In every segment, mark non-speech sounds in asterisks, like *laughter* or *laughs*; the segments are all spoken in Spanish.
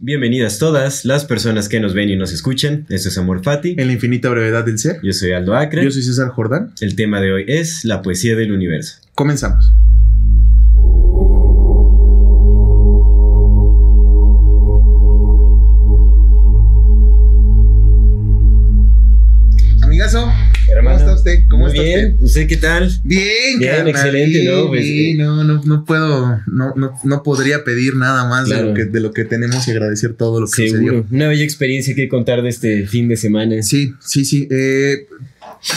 Bienvenidas todas las personas que nos ven y nos escuchan. Esto es Amor Fati. En la infinita brevedad del ser. Yo soy Aldo Acre. Yo soy César Jordán. El tema de hoy es la poesía del universo. Comenzamos. ¿Cómo está usted? ¿Cómo Muy está bien. usted? ¿Usted qué tal? Bien, Bien, carnal, excelente, bien, ¿no? Pues, bien, eh, no, no, no puedo, no, no, no podría pedir nada más de, lo que, de lo que tenemos y agradecer todo lo que Seguro. sucedió. Una bella experiencia que contar de este fin de semana. Sí, sí, sí. Eh,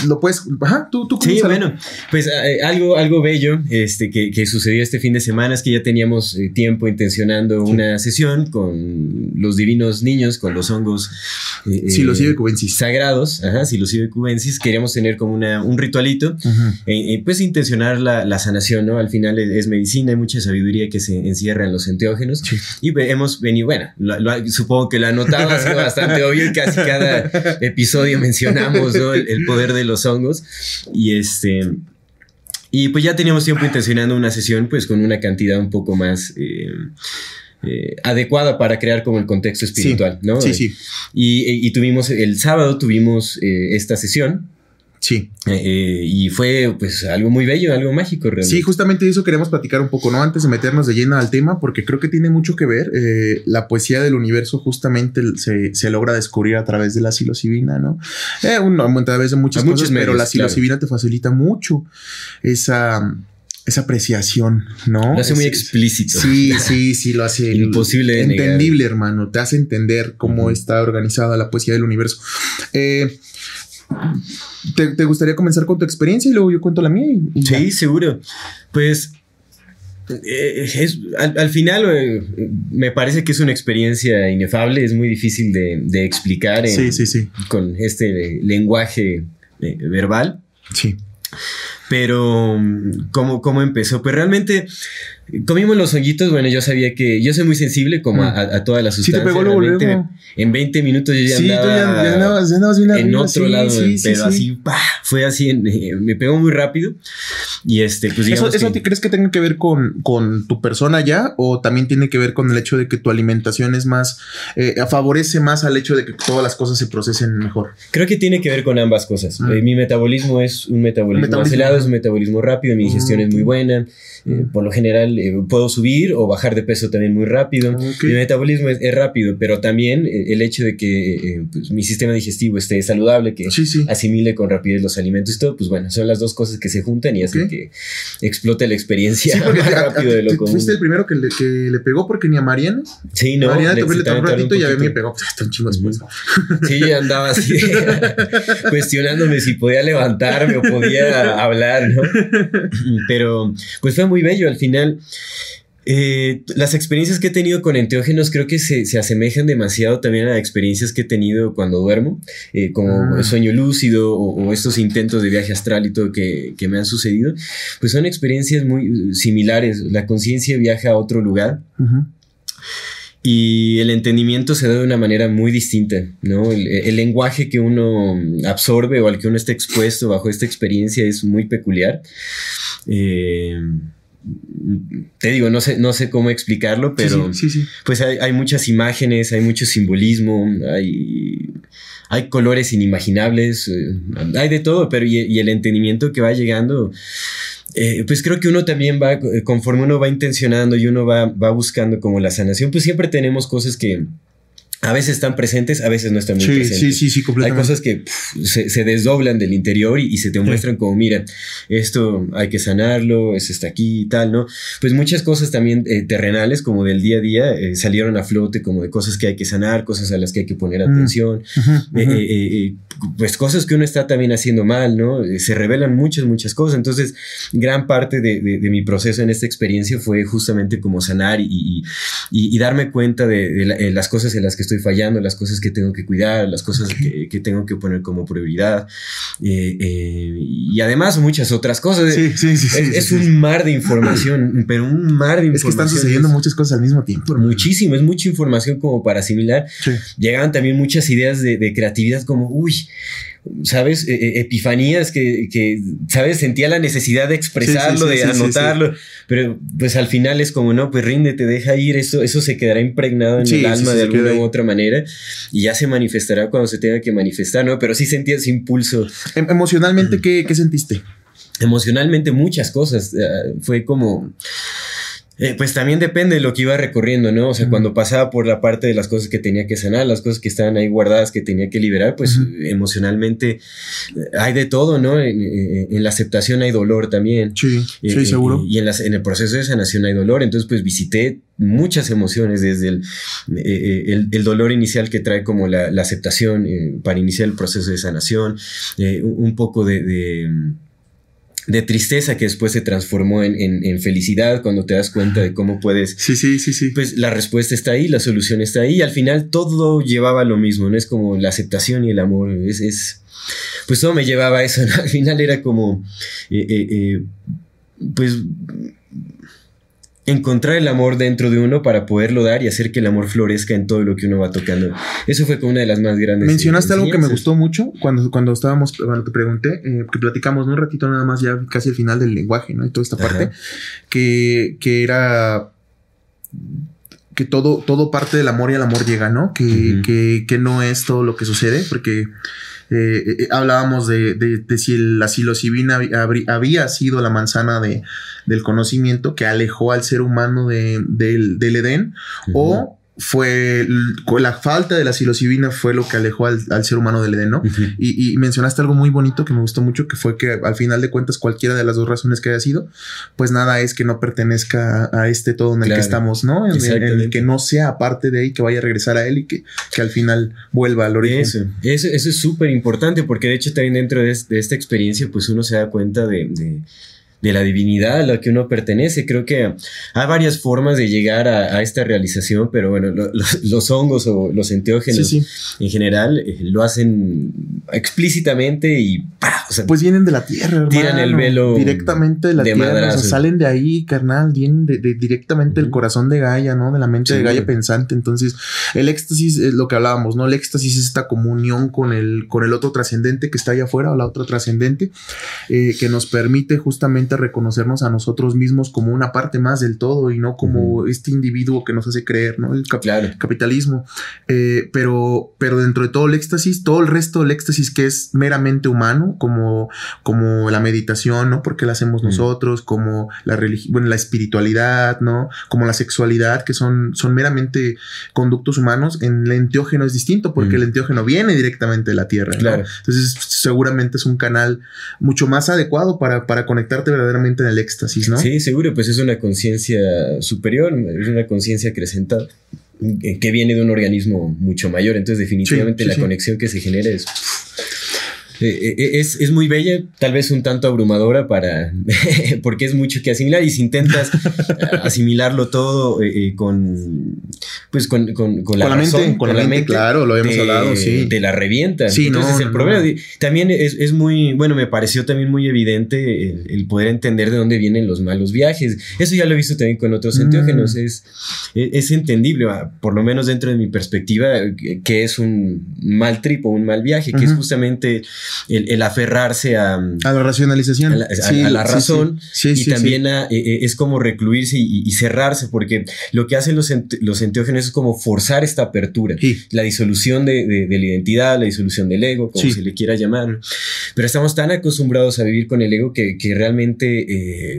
lo puedes. Ajá, tú, tú. Sí, bueno, pues eh, algo, algo bello este, que, que sucedió este fin de semana es que ya teníamos eh, tiempo intencionando una sesión con los divinos niños, con los hongos. eh, Psilocibe eh, cubensis. Sagrados, ajá, Psilocibe cubensis. Queríamos tener como una, un ritualito, pues intencionar la, la sanación, ¿no? Al final es, es medicina, hay mucha sabiduría que se encierra en los enteógenos. Sí. Y ve- hemos venido, bueno, lo- lo- supongo que lo anotado ha sido bastante obvio y casi cada episodio mencionamos ¿no? el, el poder de los hongos. Y este. Y pues ya teníamos tiempo intencionando una sesión, pues con una cantidad un poco más. eh, eh, adecuada para crear como el contexto espiritual, ¿no? Sí, sí, Y, y tuvimos, el sábado tuvimos eh, esta sesión sí. eh, y fue pues algo muy bello, algo mágico realmente. Sí, justamente de eso queremos platicar un poco, ¿no? Antes de meternos de lleno al tema, porque creo que tiene mucho que ver. eh, la poesía del universo justamente se, se logra descubrir a través de la psilocibina, ¿no? Eh, uno, a través de muchas cosas, pero la psilocibina te facilita mucho esa, esa apreciación, ¿no? Lo hace muy Es- explícito. Sí, sí, sí, lo hace *laughs* Imposible de negar. entendible, hermano. Te hace entender cómo está organizada la poesía del universo. Eh, ¿te, te gustaría comenzar con tu experiencia y luego yo cuento la mía? y- y ya? Sí, seguro. Pues eh, es, al, al final eh, me parece que es una experiencia inefable, es muy difícil de, de explicar en- sí, sí, sí. con este lenguaje eh, verbal. Sí. Pero, mm, ¿cómo, ¿cómo empezó? Pues realmente comimos los honguitos. Bueno, yo sabía que yo soy muy sensible como a, a todas las Mm. Sí te sustancias. pegó luego, realmente luego. En 20 minutos yo ya Sí, tú andaba ya, ya andabas, ya andabas bien en arriba, otro sí, lado, sí, pero sí. así, ¡pah! fue así, en- eh, me pegó muy rápido. Y este, pues ¿Eso, digamos eso que- te crees que tenga que ver con, con tu persona ya? ¿O también tiene que ver con el hecho de que tu alimentación es más, eh, favorece más al hecho de que todas las cosas se procesen mejor? Creo que tiene que ver con ambas cosas. Mm. Eh, mi metabolismo es un metabolismo, acelerado, es un metabolismo rápido, mi digestión Mm. es muy buena. Eh, Mm. por lo general eh, puedo subir o bajar de peso también muy rápido. Ok. Mi metabolismo es, es rápido, pero también eh, el hecho de que eh, pues, mi sistema digestivo esté saludable, que Sí, sí. asimile con rapidez los alimentos y todo, pues bueno, son las dos cosas que se juntan y hacen que explote la experiencia Sí, más te- a- rápido a- de lo te- común. fuiste el primero que le, que le pegó porque ni a Mariana. Sí, no. Mariana también le un ratito y a mí me pegó. Pues *laughs* hasta un chingo después. Sí, andaba así *laughs* *laughs* cuestionándome si podía levantarme o podía hablar, ¿no? Pero pues fue muy bello al final. Eh, las experiencias que he tenido con enteógenos creo que se, se asemejan demasiado también a experiencias que he tenido cuando duermo, eh, como Ah. sueño lúcido o, o estos intentos de viaje astral y todo que, que me han sucedido, pues son experiencias muy eh, similares. La conciencia viaja a otro lugar y el entendimiento se da de una manera muy distinta, ¿no? El, el lenguaje que uno absorbe o al que uno está expuesto bajo esta experiencia es muy peculiar. Eh, te digo, no sé, no sé cómo explicarlo, pero Sí, sí, sí. pues hay, hay muchas imágenes, hay mucho simbolismo, hay, hay colores inimaginables, eh, hay de todo, pero y, y el entendimiento que va llegando, eh, pues creo que uno también va, eh, conforme uno va intencionando y uno va, va buscando como la sanación, pues siempre tenemos cosas que a veces están presentes, a veces no están muy Sí, presentes. sí, sí, sí, Hay completamente. cosas que pf, se, se desdoblan del interior y, y se te muestran como, mira, esto hay que sanarlo, eso está aquí y tal, ¿no? Pues muchas cosas también eh, terrenales, como del día a día, eh, salieron a flote, como de cosas que hay que sanar, cosas a las que hay que poner Mm. atención, Ujú, eh, ujú. eh, eh, eh, pues cosas que uno está también haciendo mal, ¿no? Eh, Se revelan muchas, muchas cosas. Entonces, gran parte de, de- de mi proceso en esta experiencia fue justamente como sanar y, y- y- y darme cuenta de, de la- eh, las cosas en las que estoy fallando, las cosas que tengo que cuidar, las cosas que, que tengo que poner como prioridad. eh, eh, y además muchas otras cosas. Sí, sí, sí, es sí, es sí. un mar de información, *clears throat* pero un mar de Es que información. están sucediendo muchas cosas al mismo tiempo. Muchísimo, es mucha información como para asimilar llegaban también muchas ideas de, de creatividad como, uy, ¿sabes? Eh, eh, epifanías que, que, ¿sabes? Sentía la necesidad de expresarlo, Sí, sí, sí, de anotarlo, pero pues al final es como, no, pues ríndete, deja ir, eso, eso se quedará impregnado en el alma de alguna u otra manera y ya se manifestará cuando se tenga que manifestar, ¿no? Pero sí sentía ese impulso Em- emocionalmente, ¿qué, qué sentiste? emocionalmente muchas cosas. eh, fue como. Eh, pues también depende de lo que iba recorriendo, ¿no? O sea, cuando pasaba por la parte de las cosas que tenía que sanar, las cosas que estaban ahí guardadas que tenía que liberar, pues emocionalmente eh, hay de todo, ¿no? En, en- en la aceptación hay dolor también. Sí, Eh, sí, eh, seguro. Y en, las- en el proceso de sanación hay dolor. Entonces, pues visité muchas emociones desde el, eh, el, el dolor inicial que trae como la, la aceptación eh, para iniciar el proceso de sanación, eh, un, un poco de, de, de tristeza que después se transformó en, en- en felicidad cuando te das cuenta de cómo puedes Sí, sí, sí, sí. pues la respuesta está ahí, la solución está ahí, y al final todo llevaba a lo mismo, ¿no? Es como la aceptación y el amor, es, es pues todo me llevaba a eso, ¿no? *laughs* Al final era como, eh, eh, eh, pues encontrar el amor dentro de uno para poderlo dar y hacer que el amor florezca en todo lo que uno va tocando. Eso fue como una de las más grandes. Mencionaste algo que me gustó mucho cuando, cuando estábamos, cuando te pregunté, eh, que platicamos ¿no? un ratito nada más ya casi al final del lenguaje, ¿no? Y toda esta Ajá. parte, que, que era que todo, todo parte del amor y el amor llega, ¿no? Que, que, que no es todo lo que sucede, porque eh, eh, hablábamos de, de- de si la psilocibina había sido la manzana de, del conocimiento que alejó al ser humano de- del, del Edén, o fue la falta de la psilocibina fue lo que alejó al, al ser humano del Edén, ¿no? Y, y mencionaste algo muy bonito que me gustó mucho, que fue que al final de cuentas cualquiera de las dos razones que haya sido, pues nada es que no pertenezca a, a este todo en el Claro. que estamos, ¿no? En, en- en el que no sea parte de ahí, que vaya a regresar a él y que, que al final vuelva al origen. Eso, eso, eso es súper importante porque de hecho también dentro de, de esta experiencia pues uno se da cuenta de, de- de la divinidad a la que uno pertenece. Creo que hay varias formas de llegar a, a esta realización, pero bueno, lo- los, los hongos o los enteógenos Sí, sí. en general eh, lo hacen explícitamente y ¡pah! O sea, Pues vienen de la tierra, Tiran hermano. el velo directamente de la de tierra, o sea, salen de ahí, carnal, vienen de, de- directamente del corazón de Gaia, ¿no? De la mente de. Gaia pensante. Entonces, el éxtasis es lo que hablábamos, ¿no? El éxtasis es esta comunión con el, con el otro trascendente que está allá afuera, o la otra trascendente, eh, que nos permite justamente reconocernos a nosotros mismos como una parte más del todo y no como este individuo que nos hace creer, ¿no? El cap- claro. capitalismo. Eh, pero, pero dentro de todo el éxtasis, todo el resto del éxtasis que es meramente humano, como, como la meditación, ¿no? Porque la hacemos nosotros, como la religión, bueno, la espiritualidad, ¿no? Como la sexualidad, que son, son meramente conductos humanos. En el enteógeno es distinto, porque el enteógeno viene directamente de la tierra, ¿no? Claro. Entonces, seguramente es un canal mucho más adecuado para, para conectarte verdaderamente en el éxtasis, ¿no? Sí, seguro, pues es una conciencia superior, es una conciencia acrecentada eh, que viene de un organismo mucho mayor. Entonces, definitivamente Sí, sí, la sí. conexión que se genera es. Es, es muy bella, tal vez un tanto abrumadora para *laughs* porque es mucho que asimilar y si intentas *laughs* asimilarlo todo eh, eh, con pues con, con, con la, Con la mente, con la mente, claro, lo habíamos te- hablado, sí. Te la revienta. Sí, Entonces, no, el problema no. también es, es muy, bueno, me pareció también muy evidente el, el poder entender de dónde vienen los malos viajes. Eso ya lo he visto también con otros Mm. enteógenos. Es, es, es entendible, por lo menos dentro de mi perspectiva, que es un mal trip o un mal viaje, que es justamente el, el aferrarse a, A la racionalización. a la, Sí, a la sí, razón sí. Sí, y también a- eh, eh, es como recluirse y, y cerrarse, porque lo que hacen los, ente- los enteógenos es como forzar esta apertura. La disolución de, de- de la identidad, la disolución del ego, como se le quiera llamar. Pero estamos tan acostumbrados a vivir con el ego que, que realmente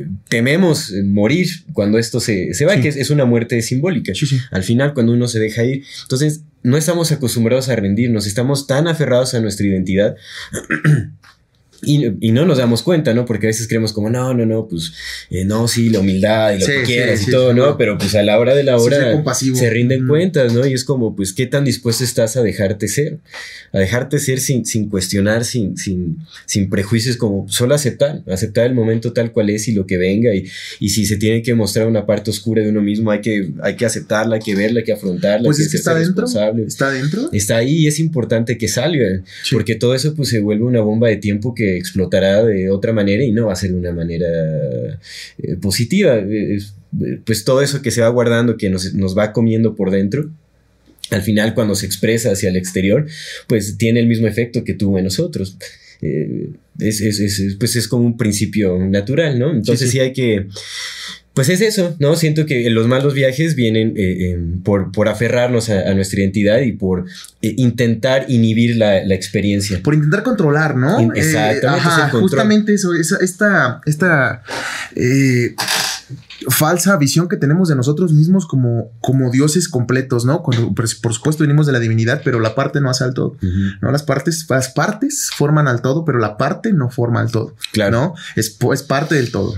eh, tememos morir cuando esto se, se va, que es, es una muerte simbólica. Al final, cuando uno se deja ir. Entonces, no estamos acostumbrados a rendirnos, estamos tan aferrados a nuestra identidad *clears throat* y, no nos damos cuenta, ¿no? Porque a veces creemos como, no, no, no, pues, eh, no, sí, la humildad y lo que quieras y todo, ¿no? Pero pues a la hora de la hora se rinden cuentas, ¿no? Y es como, pues, ¿qué tan dispuesto estás a dejarte ser? A dejarte ser sin, sin cuestionar, sin, sin, sin prejuicios, como solo aceptar, aceptar el momento tal cual es y lo que venga. Y, y si se tiene que mostrar una parte oscura de uno mismo, hay que, hay que aceptarla, hay que verla, hay que afrontarla. Pues es que está dentro. Está dentro. Está ahí y es importante que salga, porque todo eso pues se vuelve una bomba de tiempo que explotará de otra manera y no va a ser de una manera eh, positiva. pues todo eso que se va guardando, que nos, va comiendo por dentro, al final cuando se expresa hacia el exterior, pues tiene el mismo efecto que tuvo en nosotros. Eh, es, pues es como un principio natural, ¿no? Entonces sí hay que pues es eso, ¿no? Siento que los malos viajes vienen eh, em, por, por, aferrarnos a, nuestra identidad y por eh, intentar inhibir la, experiencia. Por intentar controlar, ¿no? Eh, exactamente. justamente eso, esta, esta falsa visión que tenemos de nosotros mismos como, como dioses completos, ¿no? Cuando, por, supuesto venimos de la divinidad, pero la parte no hace al todo, ¿no? Las partes, las partes forman al todo, pero la parte no forma al todo, claro. ¿no? Es, es parte del todo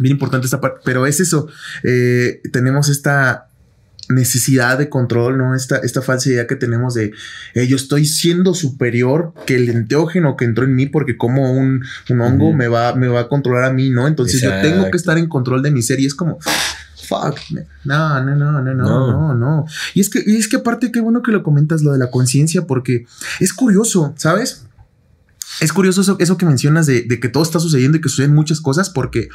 bien importante esta parte, pero es eso, eh, tenemos esta necesidad de control, ¿no? Esta, esta falsa idea que tenemos de eh, yo estoy siendo superior que el enteógeno que entró en mí porque como un, hongo me, va, me va a controlar a mí, ¿no? Entonces yo tengo que estar en control de mi ser y es como fuck, no, no, no, no, no, no, no. Y es que, y es que aparte, qué bueno que lo comentas, lo de la conciencia, porque es curioso, ¿sabes? Es curioso eso, eso que mencionas de, de, que todo está sucediendo y que suceden muchas cosas porque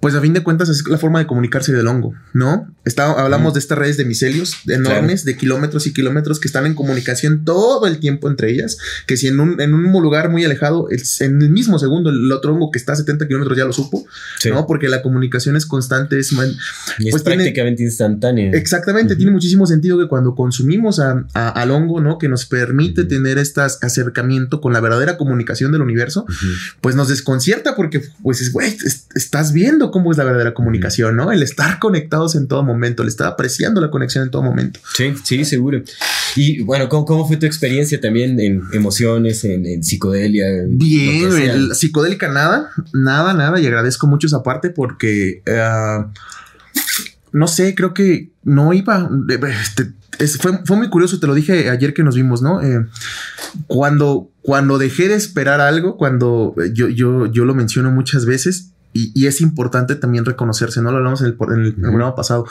pues a fin de cuentas es la forma de comunicarse del hongo, ¿no? Está, hablamos de estas redes de micelios enormes, de kilómetros y kilómetros que están en comunicación todo el tiempo entre ellas, que si en un, en un lugar muy alejado, en el mismo segundo, el otro hongo que está a 70 kilómetros ya lo supo, ¿no? Porque la comunicación es constante, es, pues prácticamente instantánea. Exactamente, tiene muchísimo sentido que cuando consumimos a, al hongo, ¿no? Que nos permite tener este acercamiento con la verdadera comunicación del universo, pues nos desconcierta porque, pues, es, güey, estás viendo cómo es la verdadera comunicación, ¿no? El estar conectados en todo momento, el estar apreciando la conexión en todo momento. Sí, sí, seguro. Y bueno, ¿cómo, fue tu experiencia también en emociones, en, psicodelia? Bien, psicodélica nada, nada, nada. Y agradezco mucho esa parte porque, eh, no sé, creo que no iba... Este, fue, fue, muy curioso, te lo dije ayer que nos vimos, ¿no? Eh, cuando, cuando dejé de esperar algo, cuando yo, yo, yo lo menciono muchas veces, y, es importante también reconocerse, ¿no? Lo hablamos en el, en el programa pasado.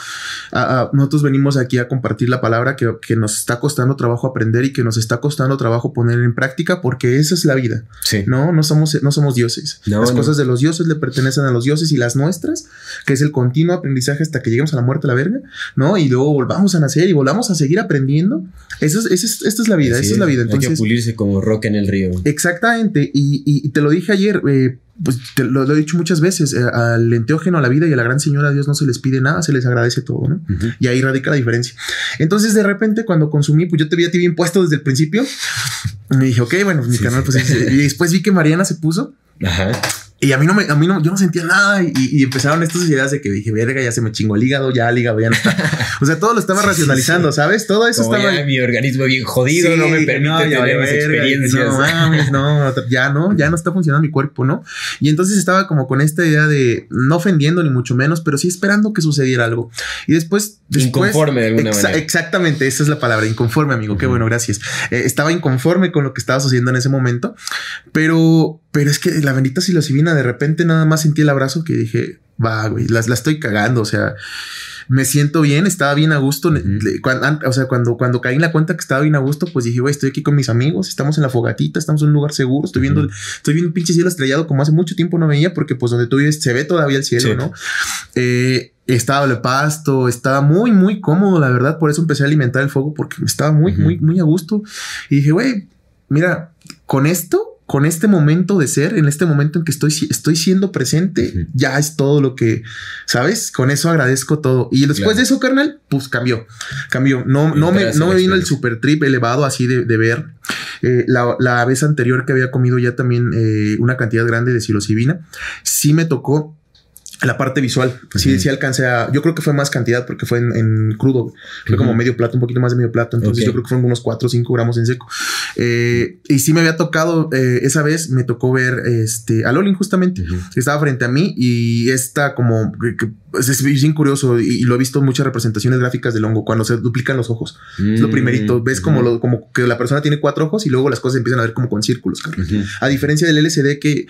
nosotros venimos aquí a compartir la palabra que, que, nos está costando trabajo aprender y que nos está costando trabajo poner en práctica porque esa es la vida. Sí. No, no somos, no somos dioses. las cosas de los dioses le pertenecen a los dioses y las nuestras, que es el continuo aprendizaje hasta que lleguemos a la muerte a la verga, ¿no? Y luego volvamos a nacer y volvamos a seguir aprendiendo. Eso es, esta es la vida, esa es la vida. Entonces, Hay que pulirse como roca en el río. Exactamente. Y, y, te lo dije ayer, eh, pues te lo, he dicho muchas veces, eh, al enteógeno, a la vida y a la gran señora Dios no se les pide nada, se les agradece todo, ¿no? Y ahí radica la diferencia. Entonces, de repente, cuando consumí, pues yo te vi a ti bien puesto desde el principio. Me dije, ok, bueno, mi canal, pues, y después vi que Mariana se puso. Ajá. Y a mí no me, a mí no, yo no sentía nada y, empezaron estas ideas de que dije, verga, ya se me chingó el hígado, ya el hígado ya no está. *laughs* O sea, todo lo estaba racionalizando, ¿sabes? Todo eso estaba. Ya mi organismo bien jodido, no me permite tener mis experiencias. No no, ya no, ya no está funcionando mi cuerpo, ¿no? Y entonces estaba como con esta idea de no ofendiendo ni mucho menos, pero sí esperando que sucediera algo. Y después. inconforme de alguna manera. Exactamente, esa es la palabra, inconforme, amigo. Qué bueno, gracias. Eh, estaba inconforme con lo que estaba sucediendo en ese momento, pero pero es que la bendita psilocibina, de repente nada más sentí el abrazo que dije, va, güey, la, la estoy cagando. O sea, me siento bien, estaba bien a gusto. o sea, cuando, cuando caí en la cuenta que estaba bien a gusto, pues dije, güey, estoy aquí con mis amigos, estamos en la fogatita, estamos en un lugar seguro, estoy viendo, estoy viendo un pinche cielo estrellado como hace mucho tiempo no veía, porque pues donde tú vives se ve todavía el cielo, ¿no? Eh, estaba el pasto, estaba muy, muy cómodo, la verdad. Por eso empecé a alimentar el fuego porque estaba muy, muy, muy a gusto. Y dije, güey, mira, con esto con este momento de ser, en este momento en que estoy, estoy siendo presente, ya es todo lo que, ¿sabes? Con eso agradezco todo. Y después de eso, carnal, pues cambió, cambió. No, no, me, no me vino el super trip elevado así de, ver. Eh, la, vez anterior que había comido ya también eh, una cantidad grande de psilocibina, sí me tocó la parte visual. Sí, sí alcancé a. Yo creo que fue más cantidad porque fue en, crudo. Fue como medio plato, un poquito más de medio plato. Entonces yo creo que fueron unos 4 o 5 gramos en seco. Eh, y sí me había tocado, eh, esa vez me tocó ver este, a Lolin justamente, que estaba frente a mí y esta como. Que, pues, es bien curioso y, lo he visto en muchas representaciones gráficas del hongo cuando se duplican los ojos. es lo mm, primerito. Ves como, lo, como que la persona tiene cuatro ojos y luego las cosas empiezan a ver como con círculos. A diferencia del LCD que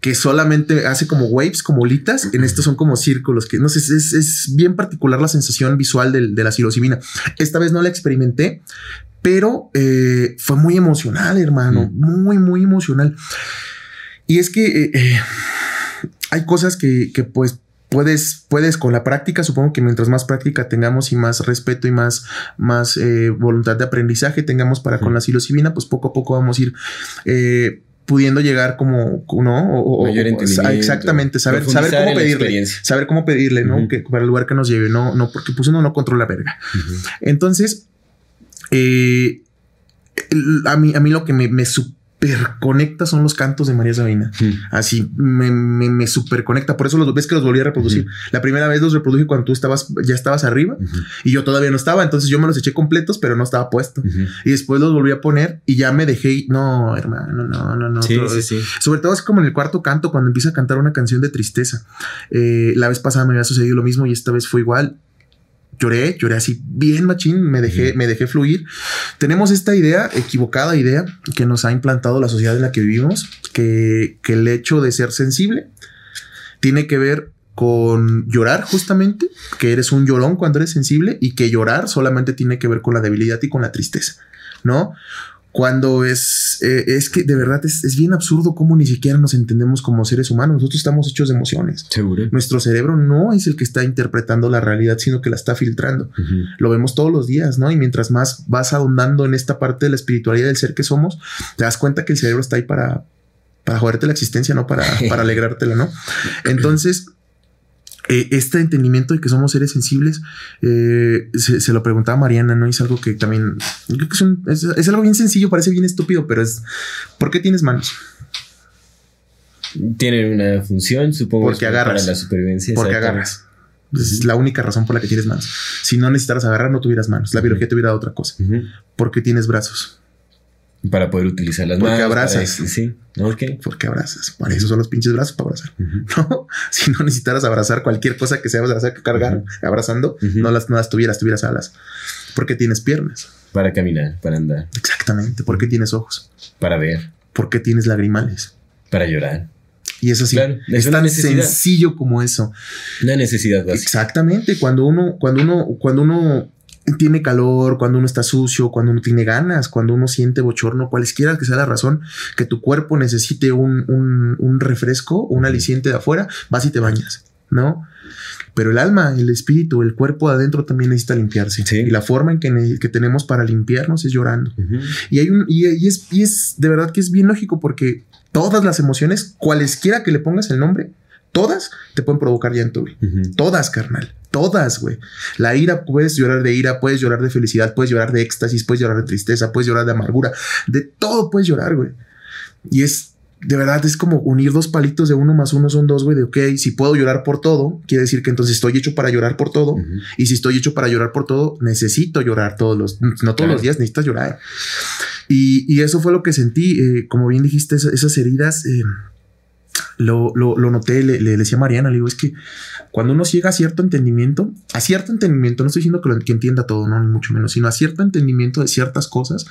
que solamente hace como waves, como litas. En estos son como círculos, que no sé, es, bien particular la sensación visual de, la psilocibina. Esta vez no la experimenté, pero eh, fue muy emocional, hermano, muy, muy emocional. Y es que eh, eh, hay cosas que, que pues puedes, puedes con la práctica, supongo que mientras más práctica tengamos y más respeto y más, más voluntad de aprendizaje tengamos para con la psilocibina, pues poco a poco vamos a ir pudiendo llegar como, ¿no? O, Mayor entendimiento, exactamente, saber, saber cómo pedirle, saber cómo pedirle, ¿no? Que para el lugar que nos lleve, no, no, porque pues uno no controla verga. Entonces, eh, a mí, a mí lo que me, me, conecta son los cantos de María Sabina. Así me, me, super conecta. Por eso los ves que los volví a reproducir. La primera vez los reproduje cuando tú estabas, ya estabas arriba y yo todavía no estaba. Entonces yo me los eché completos, pero no estaba puesto. Y después los volví a poner y ya me dejé. No, hermano, no, no, no. Sobre todo es como en el cuarto canto, cuando empieza a cantar una canción de tristeza. Eh, la vez pasada me había sucedido lo mismo y esta vez fue igual lloré, lloré así bien machín, me dejé, me dejé fluir. Tenemos esta idea, equivocada idea, que nos ha implantado la sociedad en la que vivimos, que, que el hecho de ser sensible tiene que ver con llorar justamente, que eres un llorón cuando eres sensible y que llorar solamente tiene que ver con la debilidad y con la tristeza, ¿no? Cuando es, eh, es que de verdad es, bien absurdo cómo ni siquiera nos entendemos como seres humanos. Nosotros estamos hechos de emociones. Seguro. Nuestro cerebro no es el que está interpretando la realidad, sino que la está filtrando. Lo vemos todos los días, ¿no? Y mientras más vas ahondando en esta parte de la espiritualidad del ser que somos, te das cuenta que el cerebro está ahí para, para joderte la existencia, no para, *laughs* para alegrártela, ¿no? Entonces, eh, este entendimiento de que somos seres sensibles, eh, se, lo preguntaba Mariana, ¿no? Y es algo que también, creo que es, algo bien sencillo, parece bien estúpido, pero es, ¿por qué tienes manos? Tienen una función, supongo. Porque agarras. Para la supervivencia. Porque agarras. Es la única razón por la que tienes manos. Si no necesitaras agarrar, no tuvieras manos. La biología te hubiera dado otra cosa. Porque tienes brazos. Para poder utilizar las Porque manos. abrazas. sí. ¿Por Porque abrazas. Para eso son los pinches brazos para abrazar. *laughs* No, si no necesitaras abrazar cualquier cosa que sea abrazar, que cargar, abrazando, no, las, no las tuvieras, tuvieras alas. Porque tienes piernas. Para caminar, para andar. Exactamente. Porque tienes ojos. Para ver. Porque tienes lagrimales. Para llorar. Y eso sí, es, tan sencillo como eso. Una necesidad básica. Exactamente. Cuando uno, cuando uno, cuando uno tiene calor, cuando uno está sucio, cuando uno tiene ganas, cuando uno siente bochorno, cualesquiera que sea la razón que tu cuerpo necesite un, un, refresco, un aliciente de afuera, vas y te bañas, ¿no? Pero el alma, el espíritu, el cuerpo de adentro también necesita limpiarse. Y la forma en que, que, tenemos para limpiarnos es llorando. Y hay un, y, es, y es de verdad que es bien lógico porque todas las emociones, cualesquiera que le pongas el nombre, todas te pueden provocar llanto, güey. Todas, carnal. Todas, güey. La ira, puedes llorar de ira, puedes llorar de felicidad, puedes llorar de éxtasis, puedes llorar de tristeza, puedes llorar de amargura. De todo puedes llorar, güey. Y es, de verdad, es como unir dos palitos de uno más uno son dos, güey. De, ok, si puedo llorar por todo, quiere decir que entonces estoy hecho para llorar por todo. Y si estoy hecho para llorar por todo, necesito llorar todos los, no todos los días, necesitas llorar. Y, eso fue lo que sentí. Eh, como bien dijiste, esas, heridas. Eh, lo, lo, noté, le, decía a Mariana, le digo, es que cuando uno llega a cierto entendimiento, a cierto entendimiento, no estoy diciendo que, lo, que entienda todo, no, ni mucho menos, sino a cierto entendimiento de ciertas cosas,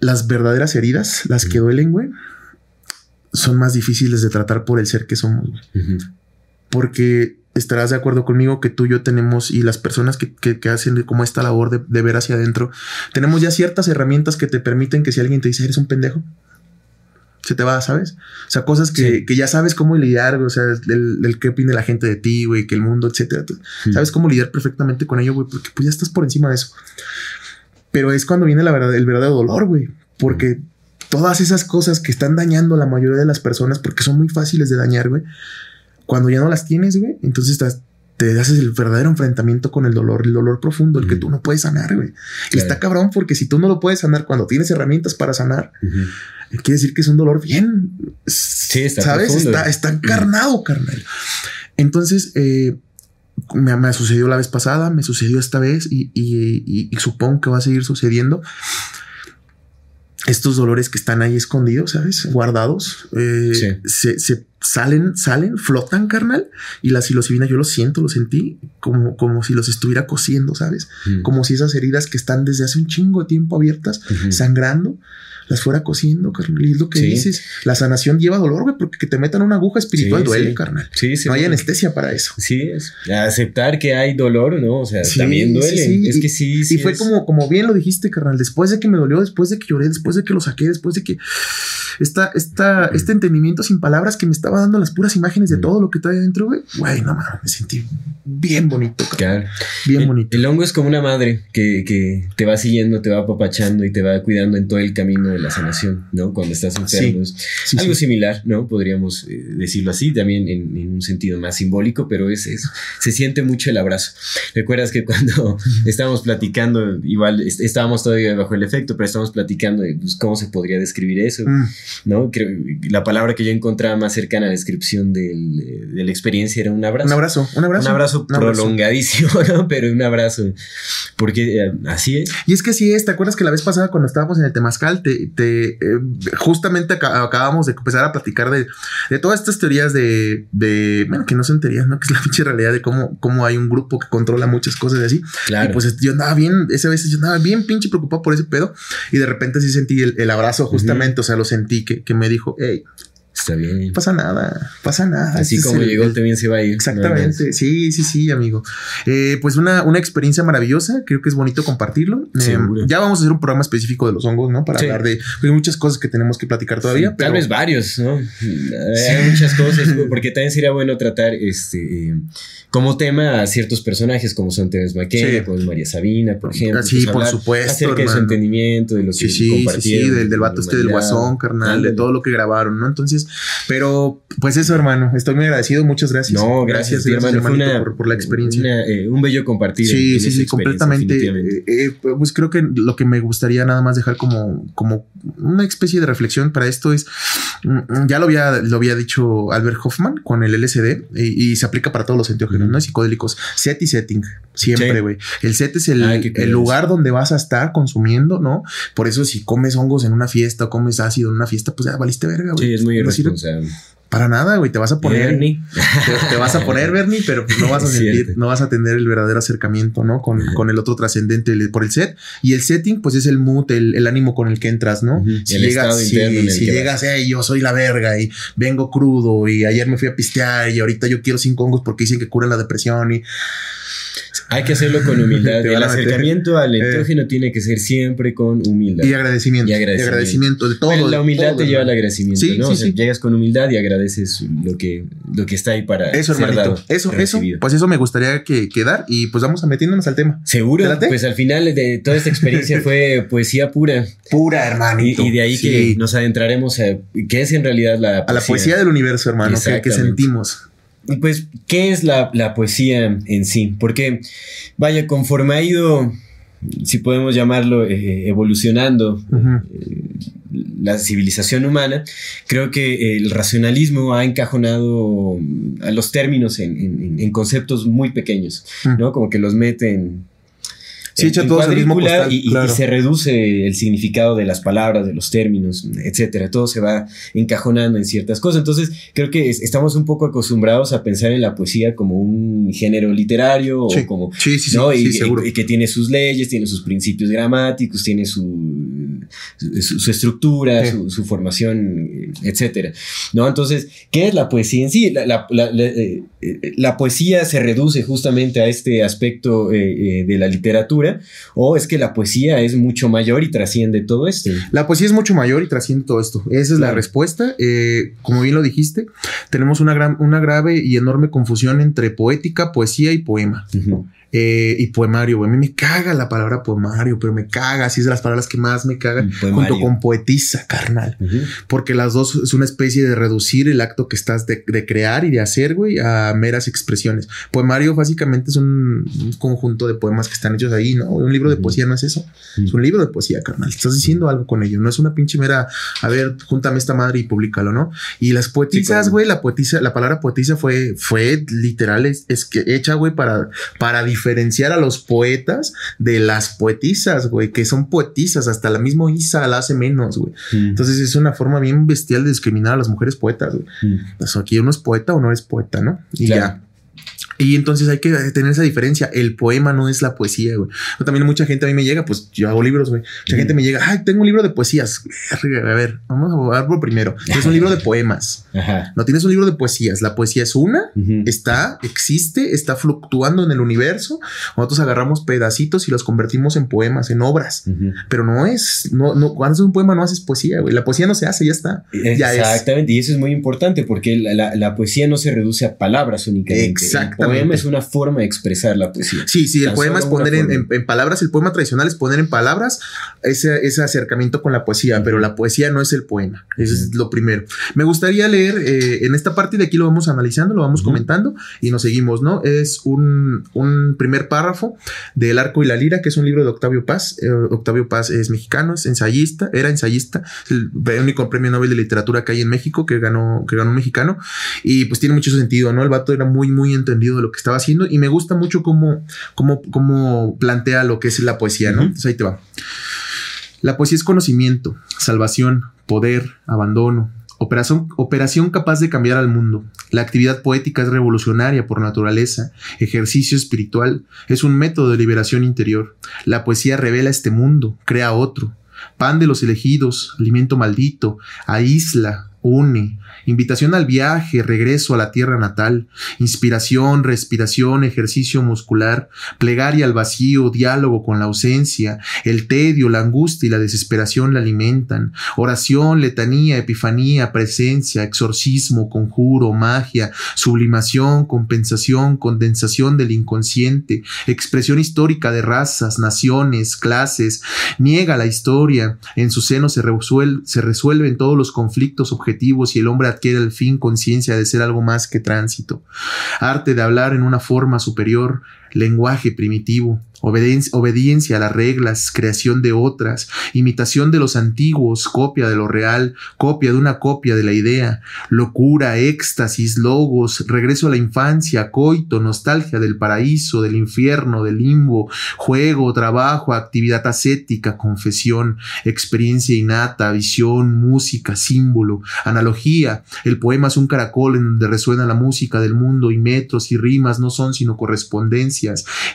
las verdaderas heridas, las que duelen, güey, son más difíciles de tratar por el ser que somos, Porque estarás de acuerdo conmigo que tú y yo tenemos, y las personas que, que, hacen como esta labor de, de, ver hacia adentro, tenemos ya ciertas herramientas que te permiten que si alguien te dice eres un pendejo, se te va, ¿sabes? O sea, cosas que, ya sabes cómo lidiar, o sea, el, qué opina la gente de ti, güey, que el mundo, etcétera. Sabes cómo lidiar perfectamente con ello, güey, porque pues ya estás por encima de eso. Pero es cuando viene la verdad, el verdadero dolor, güey, porque todas esas cosas que están dañando a la mayoría de las personas, porque son muy fáciles de dañar, güey, cuando ya no las tienes, güey, entonces estás te haces el verdadero enfrentamiento con el dolor, el dolor profundo, el que tú no puedes sanar, güey. Y está cabrón porque si tú no lo puedes sanar cuando tienes herramientas para sanar, quiere decir que es un dolor bien, ¿sabes? está, está, encarnado, carnal. Entonces, eh, me, me, sucedió la vez pasada, me sucedió esta vez y, y, y, supongo que va a seguir sucediendo. Estos dolores que están ahí escondidos, ¿sabes? Guardados, eh, se, se, salen, salen, flotan, carnal. Y la psilocibina yo lo siento, lo sentí como, como si los estuviera cosiendo, ¿sabes? Mm. Como si esas heridas que están desde hace un chingo de tiempo abiertas, sangrando, las fuera cosiendo, carnal. Y es lo que dices. La sanación lleva dolor, güey, porque que te metan una aguja espiritual duele, carnal. Sí, sí. No hay anestesia para eso. Sí, es aceptar que hay dolor, ¿no? O sea, también duele. Es que sí, sí. Y fue como, como bien lo dijiste, carnal. Después de que me dolió, después de que lloré, después de que lo saqué, después de que esta, esta, este entendimiento sin palabras que me estaba dando las puras imágenes de todo lo que trae adentro, güey, güey, no mames, me sentí bien bonito. Claro. Bien bonito. El hongo es como una madre que, que te va siguiendo, te va apapachando y te va cuidando en todo el camino de la sanación, ¿no? Cuando estás enfermo. algo similar, ¿no? Podríamos eh, decirlo así, también en, un sentido más simbólico, pero es, se siente mucho el abrazo. ¿Recuerdas que cuando estábamos platicando, igual estábamos todavía bajo el efecto, pero estábamos platicando de pues, cómo se podría describir eso, mm. ¿no? Creo, la palabra que yo encontraba más cercana a la descripción del, de la experiencia era un abrazo. Un abrazo, un abrazo. Un abrazo prolongadísimo, *laughs* ¿no? Pero un abrazo, porque eh, así es. Y es que así es, ¿te acuerdas que la vez pasada cuando estábamos en el Temazcal, te eh, justamente acabamos de empezar a platicar de, todas estas teorías de, bueno, que no son teorías, ¿no? *laughs* Que es la pinche realidad de cómo, cómo hay un grupo que controla muchas cosas y así. Y pues yo andaba bien, esa vez yo andaba bien pinche preocupado por ese pedo y de repente sí sentí el, abrazo justamente, o sea, lo sentí que, que me dijo, hey, Está bien. pasa nada, pasa nada. Así como llegó, también se va a ir. Exactamente. sí, sí, sí, amigo. Eh, pues una, una experiencia maravillosa. Creo que es bonito compartirlo. Eh, ya vamos a hacer un programa específico de los hongos, ¿no? Para hablar de hay muchas cosas que tenemos que platicar todavía. Tal vez varios, ¿no? Hay muchas cosas, *laughs* porque también sería bueno tratar este como tema a ciertos personajes como son Terence McKenna, como María Sabina, por ejemplo. Sí, pues por supuesto. Acerca de su entendimiento, de lo que sí, compartieron. Sí, del, del vato este del guasón, carnal, de todo lo que grabaron, ¿no? Entonces, pero pues eso, hermano, estoy muy agradecido, muchas gracias. No, gracias, gracias, hermano, por, la experiencia. Eh, un bello compartir. Sí, sí, sí, completamente. Eh, eh, pues creo que lo que me gustaría nada más dejar como, como una especie de reflexión para esto es, mm, ya lo había, lo había dicho Albert Hoffman con el LSD y, se aplica para todos los enteógenos, ¿no? Psicodélicos, set y setting, siempre, güey. El set es el, el lugar donde vas a estar consumiendo, ¿no? Por eso si comes hongos en una fiesta o comes ácido en una fiesta, pues ya valiste verga, güey. Sí, es muy irresponsable. Para nada, güey, te vas a poner. Bernie. Te, vas a poner, Bernie, pero pues no vas a *laughs* sentir, no vas a tener el verdadero acercamiento, ¿no? Con, con el otro trascendente por el set. Y el setting, pues es el mood, el, ánimo con el que entras, ¿no? Si llegas, si, si llegas, hey, yo soy la verga y vengo crudo y ayer me fui a pistear y ahorita yo quiero cinco hongos porque dicen que curan la depresión y hay que hacerlo con humildad. *laughs* el acercamiento al eh. enteógeno tiene que ser siempre con humildad. Y agradecimiento. Y agradecimiento, de todo. la humildad te lleva al agradecimiento, ¿no? llegas con humildad y agradeces lo que, lo que está ahí para eso, ser hermanito. eso, eso, pues eso me gustaría que quedar y pues vamos a metiéndonos al tema. Seguro. Pues al final de toda esta experiencia *laughs* fue poesía pura. Pura, hermanito. Y, de ahí que nos adentraremos a qué es en realidad la poesía. A la poesía del universo, hermano, que, que sentimos pues, ¿qué es la, poesía en sí? Porque, vaya, conforme ha ido, si podemos llamarlo, eh, evolucionando eh, la civilización humana, creo que el racionalismo ha encajonado a los términos en, conceptos muy pequeños, ¿no? Como que los meten Sí, echa todo y, se reduce el significado de las palabras, de los términos, etcétera. Todo se va encajonando en ciertas cosas. Entonces, creo que estamos un poco acostumbrados a pensar en la poesía como un género literario o como. Sí, sí, ¿no? y, y, que tiene sus leyes, tiene sus principios gramáticos, tiene su, su, estructura, su, formación, etcétera. ¿No? Entonces, ¿qué es la poesía en sí? La, eh, eh, poesía se reduce justamente a este aspecto eh, de la literatura o es que la poesía es mucho mayor y trasciende todo esto. La poesía es mucho mayor y trasciende todo esto. Esa es la respuesta. Como bien lo dijiste, tenemos una, gran, una grave y enorme confusión entre poética, poesía y poema. Eh, y poemario, güey. A mí me caga la palabra poemario, pero me caga. Así es de las palabras que más me cagan. Junto con poetisa, carnal. Porque las dos es una especie de reducir el acto que estás de, crear y de hacer, güey, a meras expresiones. Poemario básicamente es un, conjunto de poemas que están hechos ahí, ¿no? Un libro de poesía no es eso. Es un libro de poesía, carnal. Estás diciendo algo con ello. No es una pinche mera, a ver, júntame esta madre y públicalo, ¿no? Y las poetisas, güey, la poetisa, la palabra poetisa fue, fue literal, es, que hecha, güey, para, para diferenciar a los poetas de las poetisas, güey, que son poetisas. Hasta la misma Isa la hace menos, güey. Entonces es una forma bien bestial de discriminar a las mujeres poetas, güey. aquí uno es poeta o no es poeta, ¿no? Y ya. Y entonces hay que tener esa diferencia. El poema no es la poesía, güey. También mucha gente a mí me llega, pues yo hago libros, güey. Mucha gente me llega, ay, tengo un libro de poesías. A ver, vamos a verlo primero. Es un libro de poemas. No tienes un libro de poesías. La poesía es una, está, existe, está fluctuando en el universo. Nosotros agarramos pedacitos y los convertimos en poemas, en obras. Pero no es, no, no, cuando haces un poema no haces poesía, güey. La poesía no se hace, ya está. Exactamente. Y eso es muy importante porque la, la, poesía no se reduce a palabras únicamente. Exactamente poema es una forma de expresar la poesía. Sí, sí, el poema es poner en, palabras, el poema tradicional es poner en palabras ese, ese acercamiento con la poesía, pero la poesía no es el poema, eso es lo primero. Me gustaría leer eh, en esta parte de aquí lo vamos analizando, lo vamos comentando y nos seguimos, ¿no? Es un, un, primer párrafo del Arco y la Lira, que es un libro de Octavio Paz. Eh, Octavio Paz es mexicano, es ensayista, era ensayista, el único premio Nobel de literatura que hay en México que ganó, que ganó un mexicano y pues tiene mucho sentido, ¿no? El vato era muy, muy entendido de lo que estaba haciendo y me gusta mucho cómo, cómo, cómo plantea lo que es la poesía, ¿no? Entonces ahí te va. La poesía es conocimiento, salvación, poder, abandono, operación, operación capaz de cambiar al mundo. La actividad poética es revolucionaria por naturaleza, ejercicio espiritual, es un método de liberación interior. La poesía revela este mundo, crea otro. Pan de los elegidos, alimento maldito, aísla, une, invitación al viaje, regreso a la tierra natal, inspiración, respiración, ejercicio muscular, plegaria al vacío, diálogo con la ausencia, el tedio, la angustia y la desesperación la alimentan, oración, letanía, epifanía, presencia, exorcismo, conjuro, magia, sublimación, compensación, condensación del inconsciente, expresión histórica de razas, naciones, clases, niega la historia, en su seno se, se resuelven todos los conflictos objetivos y el hombre adquiere al fin conciencia de ser algo más que tránsito, arte de hablar en una forma superior, lenguaje primitivo, obediencia, a las reglas, creación de otras, imitación de los antiguos, copia de lo real, copia de una copia de la idea, locura, éxtasis, logos, regreso a la infancia, coito, nostalgia del paraíso, del infierno, del limbo, juego, trabajo, actividad ascética, confesión, experiencia innata, visión, música, símbolo, analogía, el poema es un caracol en donde resuena la música del mundo y metros y rimas no son sino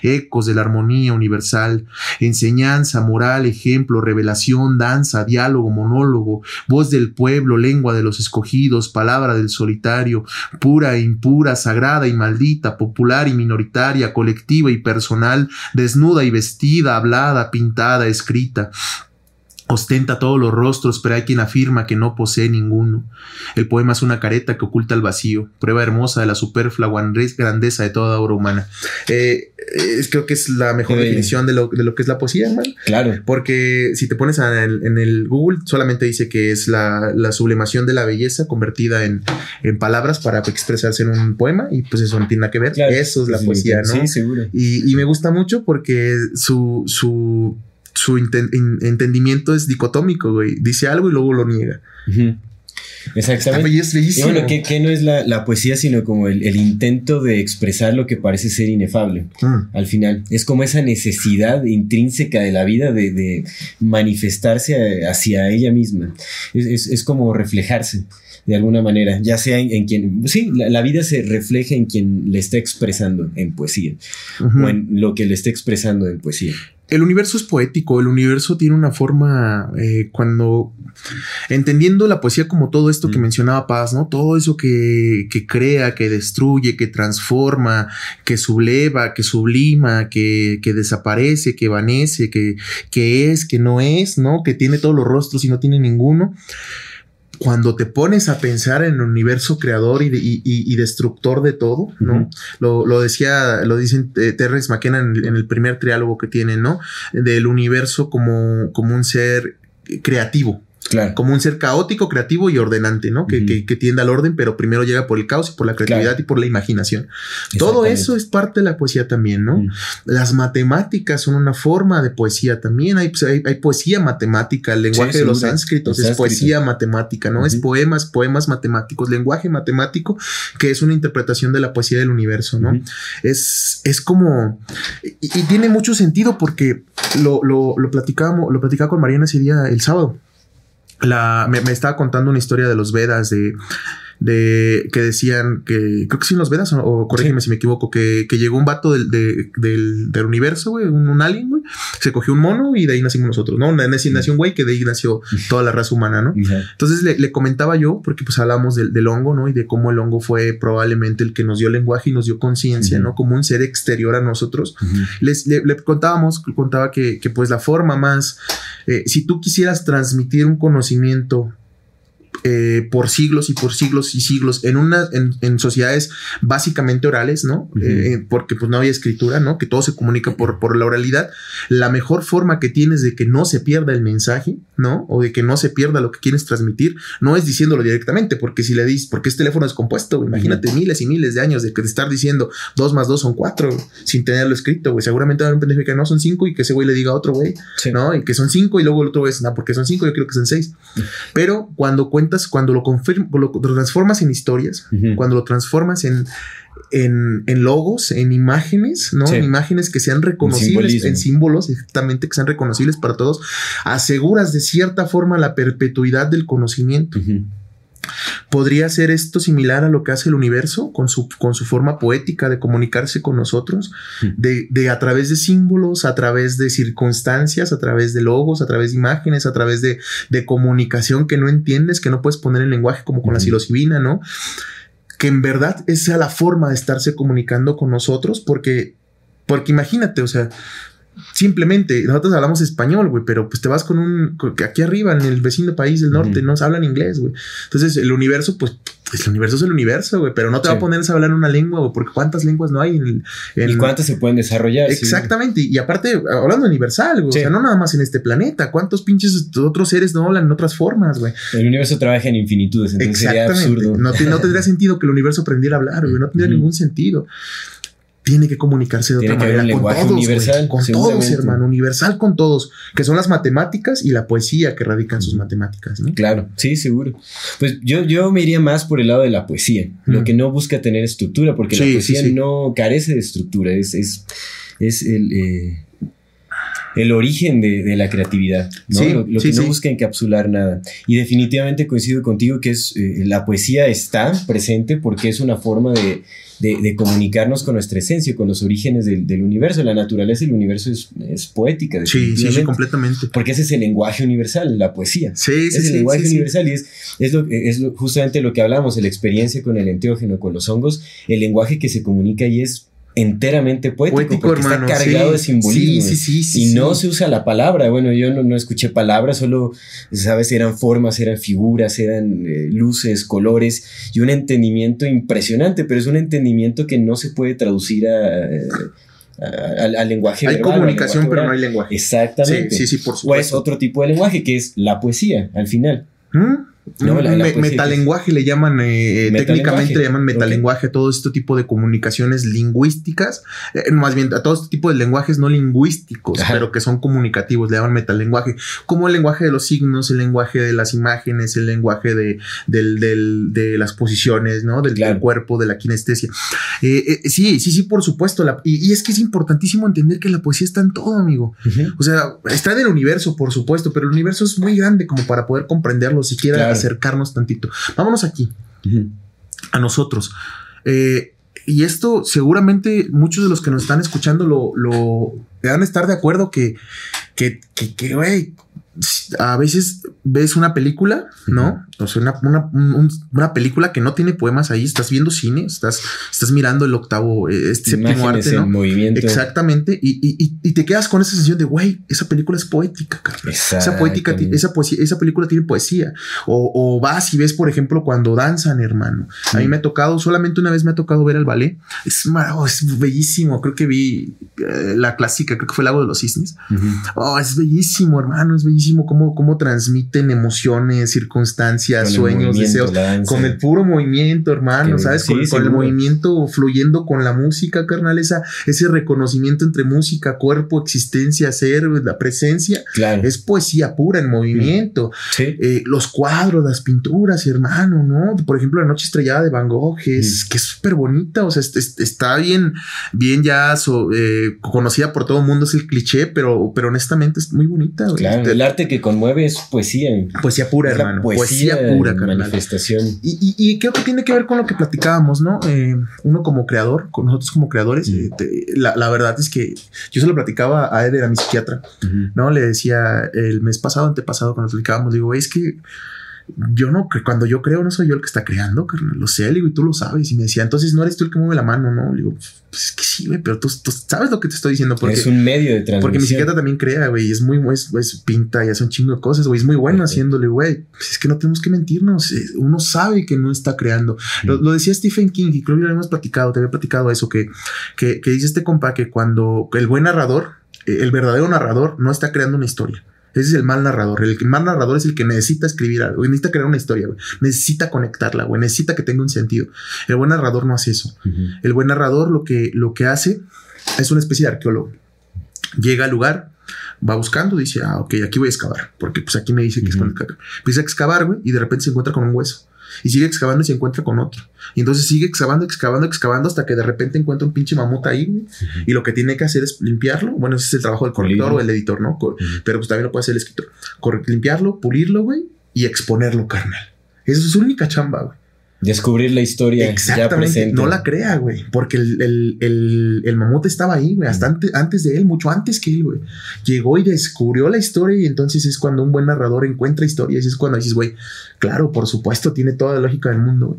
ecos de la armonía, universal, enseñanza, moral, ejemplo, revelación, danza, diálogo, monólogo, voz del pueblo, lengua de los escogidos, palabra del solitario, pura e impura, sagrada y maldita, popular y minoritaria, colectiva y personal, desnuda y vestida, hablada, pintada, escrita. Ostenta todos los rostros, pero hay quien afirma que no posee ninguno. El poema es una careta que oculta el vacío, prueba hermosa de la superflua grandeza de toda obra humana. Eh, creo que es la mejor definición de lo, que es la poesía, man. Claro. Porque si te pones en el, Google, solamente dice que es la, sublimación de la belleza convertida en, palabras para expresarse en un poema, y pues eso no tiene nada que ver. Eso es la poesía, ¿no? Sí, seguro. Y, y, me gusta mucho porque su, su su entendimiento es dicotómico, güey. Dice algo y luego lo niega. Exactamente. Y bueno, que, no es la, poesía, sino como el, intento de expresar lo que parece ser inefable mm. al final. Es como esa necesidad intrínseca de la vida de, manifestarse hacia ella misma. Es, como reflejarse de alguna manera, ya sea en, quien, sí, la, vida se refleja en quien le está expresando en poesía o en lo que le está expresando en poesía el universo es poético, el universo tiene una forma, eh, cuando entendiendo la poesía como todo esto que mm. mencionaba Paz, ¿no? Todo eso que, que, crea, que destruye, que transforma, que subleva, que sublima, que, que desaparece, que vanece, que, que es, que no es, ¿no? Que tiene todos los rostros y no tiene ninguno cuando te pones a pensar en el universo creador y, destructor de todo, ¿no? lo, decía, lo dicen eh, Terrence McKenna en, el primer triálogo que tienen, ¿no? Del universo como, como un ser creativo, como un ser caótico, creativo y ordenante, ¿no? que, que, tiende al orden, pero primero llega por el caos y por la creatividad y por la imaginación. Todo eso es parte de la poesía también, ¿no? Las matemáticas son una forma de poesía también. Hay, pues, hay, poesía matemática, el lenguaje de los sánscritos es poesía matemática, ¿no? Es poemas, poemas matemáticos, lenguaje matemático, que es una interpretación de la poesía del universo, ¿no? Es, es como. Y, tiene mucho sentido porque lo, lo, lo platicábamos, lo platicaba con Mariana ese día el sábado la, me, me, estaba contando una historia de los Vedas, de de que decían que, creo que sí en los Vedas, o, corrígeme si me equivoco, que, que, llegó un vato del, del, del universo, güey, un, alien, güey, se cogió un mono y de ahí nacimos nosotros, ¿no? Nació un güey que de ahí nació *laughs* toda la raza humana, ¿no? Entonces le, le, comentaba yo, porque pues hablamos del, del, hongo, ¿no? Y de cómo el hongo fue probablemente el que nos dio lenguaje y nos dio conciencia, ¿no? Como un ser exterior a nosotros. Les, le, le, contábamos, contaba que, que pues la forma más, eh, si tú quisieras transmitir un conocimiento eh, por siglos y por siglos y siglos en, una, en, sociedades básicamente orales, ¿no? Eh, porque pues no había escritura, ¿no? Que todo se comunica por, por la oralidad. La mejor forma que tienes de que no se pierda el mensaje, ¿no? O de que no se pierda lo que quieres transmitir, no es diciéndolo directamente, porque si le dices, porque este teléfono es compuesto, imagínate miles y miles de años de que estar diciendo dos más dos son cuatro sin tenerlo escrito, güey. Seguramente va a haber un pendejo que no son cinco y que ese güey le diga a otro güey, ¿no? Y que son cinco y luego el otro güey no, porque son cinco, yo creo que son seis. Pero cuando cuentas cuando lo, lo transformas en historias, cuando lo transformas en, en, logos, en imágenes, ¿no? En imágenes que sean reconocibles, en símbolos, exactamente, que sean reconocibles para todos, aseguras de cierta forma la perpetuidad del conocimiento. ¿Podría ser esto similar a lo que hace el universo con su, con su forma poética de comunicarse con nosotros? De, a través de símbolos, a través de circunstancias, a través de logos, a través de imágenes, a través de, comunicación que no entiendes, que no puedes poner en lenguaje como con la psilocibina, ¿no? Que en verdad esa es la forma de estarse comunicando con nosotros, porque, porque imagínate, o sea, simplemente nosotros hablamos español, güey, pero pues te vas con un aquí arriba en el vecino país del norte, no se hablan inglés, güey. Entonces, el universo pues el universo es el universo, güey, pero no te va a poner a hablar una lengua, güey, porque cuántas lenguas no hay en el ¿Y cuántas se pueden desarrollar? Exactamente, y aparte hablando universal, güey, o sea, no nada más en este planeta, cuántos pinches otros seres no hablan en otras formas, güey. El universo trabaja en infinitudes, entonces sería absurdo. No, no tendría *laughs* sentido que el universo aprendiera a hablar, güey, no tendría ningún sentido tiene que comunicarse de otra manera con todos, universal, con todos, hermano, universal con todos, que son las matemáticas y la poesía que radican sus matemáticas, ¿no? Claro, sí, seguro. Pues yo, yo me iría más por el lado de la poesía, lo que no busca tener estructura, porque la poesía no carece de estructura, es, es, es el, eh, el origen de, la creatividad, ¿no? lo, que no busca encapsular nada. Y definitivamente coincido contigo que es eh, la poesía está presente porque es una forma de de, comunicarnos con nuestra esencia, con los orígenes del, universo. La naturaleza del universo es, es poética. Sí, sí, sí, completamente. Porque ese es el lenguaje universal, la poesía. Sí, sí, es el lenguaje universal y es, es, lo, es justamente lo que hablamos, la experiencia con el enteógeno, con los hongos, el lenguaje que se comunica y es enteramente poético, porque está cargado de simbolismo y no se usa la palabra. Bueno, yo no, escuché palabras, solo, sabes, eran formas, eran figuras, eran eh, luces, colores y un entendimiento impresionante, pero es un entendimiento que no se puede traducir a, al, lenguaje. Hay comunicación, pero no hay lenguaje. Exactamente. Sí, sí, por supuesto. O es otro tipo de lenguaje, que es la poesía, al final. ¿Mm? Metalenguaje le llaman, eh, eh, técnicamente le llaman metalenguaje a todo este tipo de comunicaciones lingüísticas, eh, más bien a todo este tipo de lenguajes no lingüísticos, pero que son comunicativos, le llaman metalenguaje, como el lenguaje de los signos, el lenguaje de las imágenes, el lenguaje de, de las posiciones, ¿no? Del, cuerpo, de la kinestesia. sí, sí, sí, por supuesto. y, es que es importantísimo entender que la poesía está en todo, amigo. O sea, está en el universo, por supuesto, pero el universo es muy grande como para poder comprenderlo siquiera acercarnos tantito. Vámonos aquí, a nosotros. Eh, y esto seguramente muchos de los que nos están escuchando lo, lo van a estar de acuerdo que, que, que, güey, a veces ves una película, ¿no? O sea, una, una, película que no tiene poemas ahí, estás viendo cine, estás, estás mirando el octavo, eh, este séptimo arte, ¿no? movimiento. Exactamente, y, y, y, te quedas con esa sensación de, güey, esa película es poética, Esa poética, esa poesía, esa película tiene poesía. O, o, vas y ves, por ejemplo, cuando danzan, hermano. A mí me ha tocado, solamente una vez me ha tocado ver el ballet. Es, oh, es bellísimo. Creo que vi eh, la clásica, creo que fue el Lago de los Cisnes. Oh, es bellísimo, hermano, es bellísimo cómo, cómo transmiten emociones, circunstancias, sueños, deseos, con el puro movimiento, hermano, ¿sabes? con, el movimiento fluyendo con la música, carnal, esa, ese reconocimiento entre música, cuerpo, existencia, ser, la presencia, es poesía pura en movimiento. Eh, los cuadros, las pinturas, hermano, ¿no? Por ejemplo, La Noche Estrellada de Van Gogh, es, que es súper bonita, o sea, está bien, bien ya eh, conocida por todo el mundo, es el cliché, pero, pero honestamente es muy bonita. Claro, el arte que conmueve es poesía. Poesía pura, hermano. Poesía, pura, carnal. Manifestación. Y, y, creo que tiene que ver con lo que platicábamos, ¿no? Eh, uno como creador, con nosotros como creadores, eh, la, verdad es que yo se lo platicaba a Eder, a mi psiquiatra, ¿no? Le decía el mes pasado, antepasado, cuando platicábamos, digo, es que yo no, que cuando yo creo no soy yo el que está creando, carnal, lo sé, digo, y tú lo sabes. Y me decía, entonces no eres tú el que mueve la mano, ¿no? Le digo, pues es que sí, güey, pero tú, sabes lo que te estoy diciendo. Porque, es un medio de transmisión. Porque mi psiquiatra también crea, güey, es muy, es, es, pinta y hace un chingo de cosas, güey, es muy bueno haciéndole, güey. Pues es que no tenemos que mentirnos, uno sabe que no está creando. Lo, decía Stephen King y creo que lo hemos platicado, te había platicado eso, que, que, que dice este compa que cuando el buen narrador, eh, el verdadero narrador, no está creando una historia ese es el mal narrador. El mal narrador es el que necesita escribir algo, necesita crear una historia, necesita conectarla, güey, necesita que tenga un sentido. El buen narrador no hace eso. El buen narrador lo que, lo que hace es una especie de arqueólogo. Llega al lugar, va buscando, dice, ah, ok, aquí voy a excavar, porque pues aquí me dice que es con el. Empieza a excavar, güey, y de repente se encuentra con un hueso y sigue excavando y se encuentra con otro. Y entonces sigue excavando, excavando, excavando hasta que de repente encuentra un pinche mamut ahí, Y lo que tiene que hacer es limpiarlo. Bueno, ese es el trabajo del corrector o el editor, ¿no? Pero pues también lo puede hacer el escritor. limpiarlo, pulirlo, güey, y exponerlo, carnal. Esa es su única chamba, güey. Descubrir la historia ya presente. No la crea, güey. Porque el, el, mamut estaba ahí, güey. Hasta antes, de él, mucho antes que él, güey. Llegó y descubrió la historia. Y entonces es cuando un buen narrador encuentra historias. Y es cuando dices, güey, claro, por supuesto, tiene toda la lógica del mundo.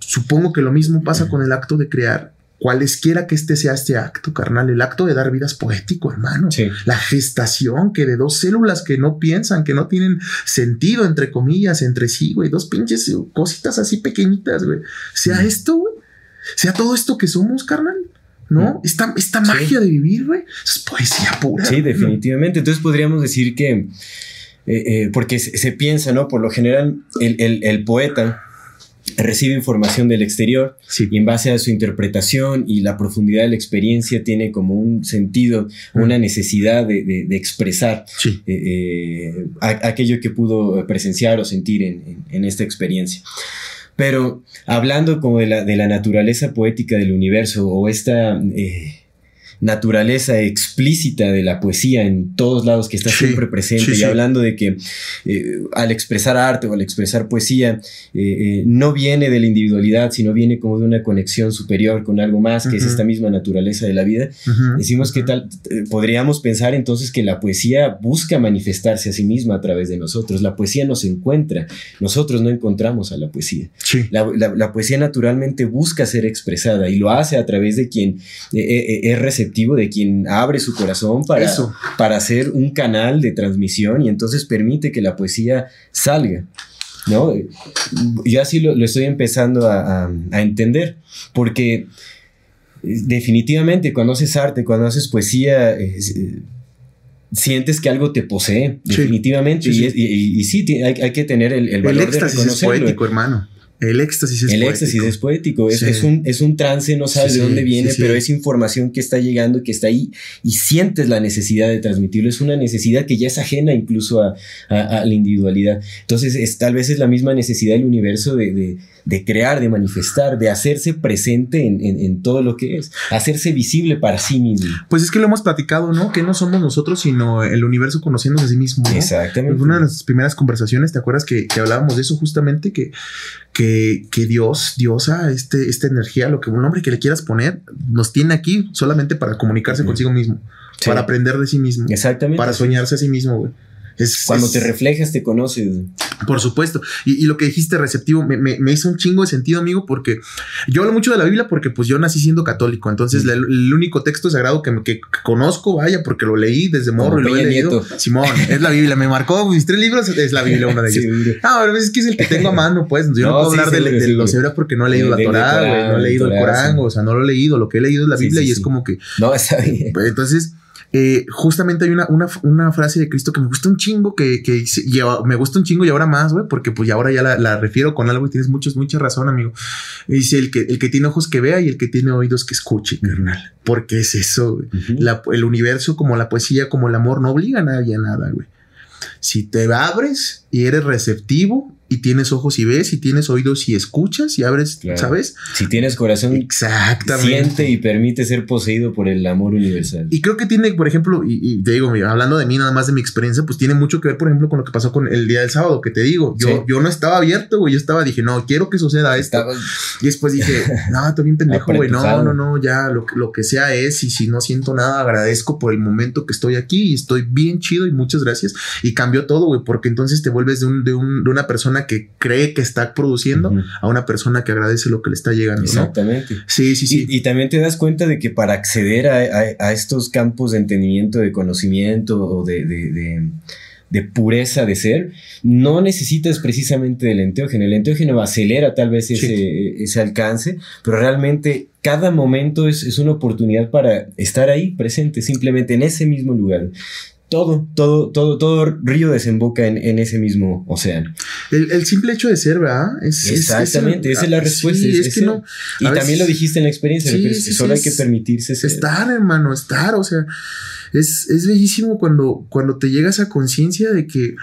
Supongo que lo mismo pasa con el acto de crear cualesquiera que este sea este acto, carnal, el acto de dar vida es poético, hermano. La gestación que de dos células que no piensan, que no tienen sentido, entre comillas, entre sí, güey, dos pinches cositas así pequeñitas, güey. Sea esto, güey. Sea todo esto que somos, carnal. ¿No? Esta, esta magia de vivir, güey. Es poesía pura. Sí, definitivamente. Entonces podríamos decir que, eh, eh, porque se, piensa, ¿no? Por lo general, el, el poeta recibe información del exterior y en base a su interpretación y la profundidad de la experiencia tiene como un sentido, una necesidad de, expresar eh, eh, aquello que pudo presenciar o sentir en, esta experiencia. Pero hablando como de la, de la, naturaleza poética del universo o esta... Eh, naturaleza explícita de la poesía en todos lados que está siempre presente. y hablando de que eh, al expresar arte o al expresar poesía eh, eh, no viene de la individualidad sino viene como de una conexión superior con algo más que es esta misma naturaleza de la vida decimos que tal podríamos pensar entonces que la poesía busca manifestarse a sí misma a través de nosotros. La poesía nos encuentra. Nosotros no encontramos a la poesía. La, poesía naturalmente busca ser expresada y lo hace a través de quien es receptivo de quien abre su corazón para, para hacer un canal de transmisión y entonces permite que la poesía salga. ¿no? Yo así lo, estoy empezando a, entender, porque definitivamente cuando haces arte, cuando haces poesía, eh, sientes que algo te posee, definitivamente. Y, sí, hay, que tener el, valor de reconocerlo. Es hermano. El éxtasis es el poético. éxtasis es poético, es, un, es un trance, no sabes de dónde viene, pero es información que está llegando, que está ahí y sientes la necesidad de transmitirlo. Es una necesidad que ya es ajena incluso a, a, la individualidad. Entonces, es, tal vez es la misma necesidad del universo de, de, crear, de manifestar, de hacerse presente en, en, todo lo que es, hacerse visible para sí mismo. Pues es que lo hemos platicado, ¿no? Que no somos nosotros, sino el universo conociéndose a sí mismo. Exactamente. una de las primeras conversaciones, ¿te acuerdas que, que hablábamos de eso justamente? Que, que que, Dios, Diosa, este, esta energía, lo que un nombre que le quieras poner, nos tiene aquí solamente para comunicarse consigo mismo, para aprender de sí mismo, Exactamente. para soñarse a sí mismo, güey. Es, Cuando es- te reflejas, te conoces. Por supuesto. Y, y lo que dijiste receptivo me, me- me hizo un chingo de sentido, amigo, porque yo hablo mucho de la Biblia porque pues yo nací siendo católico. Entonces Mm. la- el único texto sagrado que, que conozco, vaya, porque lo leí desde morro y lo he leído. Nieto. Simón, es la Biblia. Me marcó mis tres libros, es la Biblia uno de *laughs* ellos. Seguro. Ah, pero es que es el que tengo a mano, pues. Yo no, No, puedo sí, hablar de, seguro, de los hebreos porque no he leído la Torá, no he leído el Corán, sí. o sea, no lo he leído. Lo que he leído es la Sí, Biblia sí, y es sí. como que No, está bien. entonces, eh, justamente hay una, una, una frase de Cristo que me gusta un chingo, que, me gusta un chingo y ahora más, güey, porque pues ya ahora ya la, la refiero con algo y tienes muchos, mucha razón, amigo. Dice el que, el que tiene ojos que vea y el que tiene oídos que escuche, carnal. Porque es eso, güey. Ujú. La- el universo, como la poesía, como el amor, no obliga a nadie a nada, güey. Si te abres y eres receptivo y tienes ojos y ves y tienes oídos y escuchas y abres, Claro. ¿sabes? Si tienes corazón, Exactamente. siente y permite ser poseído por el amor universal. Y creo que tiene, por ejemplo, y, y te digo, hablando de mí, nada más de mi experiencia, pues tiene mucho que ver, por ejemplo, con lo que pasó con el día del sábado, que te digo. Yo, Sí. yo no estaba abierto, güey. Yo estaba, dije, no, quiero que suceda esto. Estaba- Y después dije, *laughs* no, estoy bien pendejo, güey. No, no, no, ya lo, que- lo que sea es. Y si no siento nada, agradezco por el momento que estoy aquí y estoy bien chido y muchas gracias. Y cambió todo, güey, porque entonces te vuelves de, un, de, un, de una persona que cree que está produciendo Ujú. a una persona que agradece lo que le está llegando, ¿no? Exactamente. Sí, sí, sí. Y, y también te das cuenta de que para acceder a, a- a estos campos de entendimiento, de conocimiento o de, de- de- de pureza de ser, no necesitas precisamente del enteógeno. El enteógeno acelera tal vez ese, ese alcance, pero realmente cada momento es, es una oportunidad para estar ahí presente, simplemente en ese mismo lugar. Todo, todo, todo, todo río desemboca en, en ese mismo océano. El, el simple hecho de ser, ¿verdad? Es, es- es- Exactamente, esa es la ah, respuesta. Sí, es- que no. Y a también veces- lo dijiste en la experiencia, Sí, pero sí, solo hay que permitirse ser. Estar, hermano, estar, o sea, es, es bellísimo cuando, cuando te llega esa conciencia de que,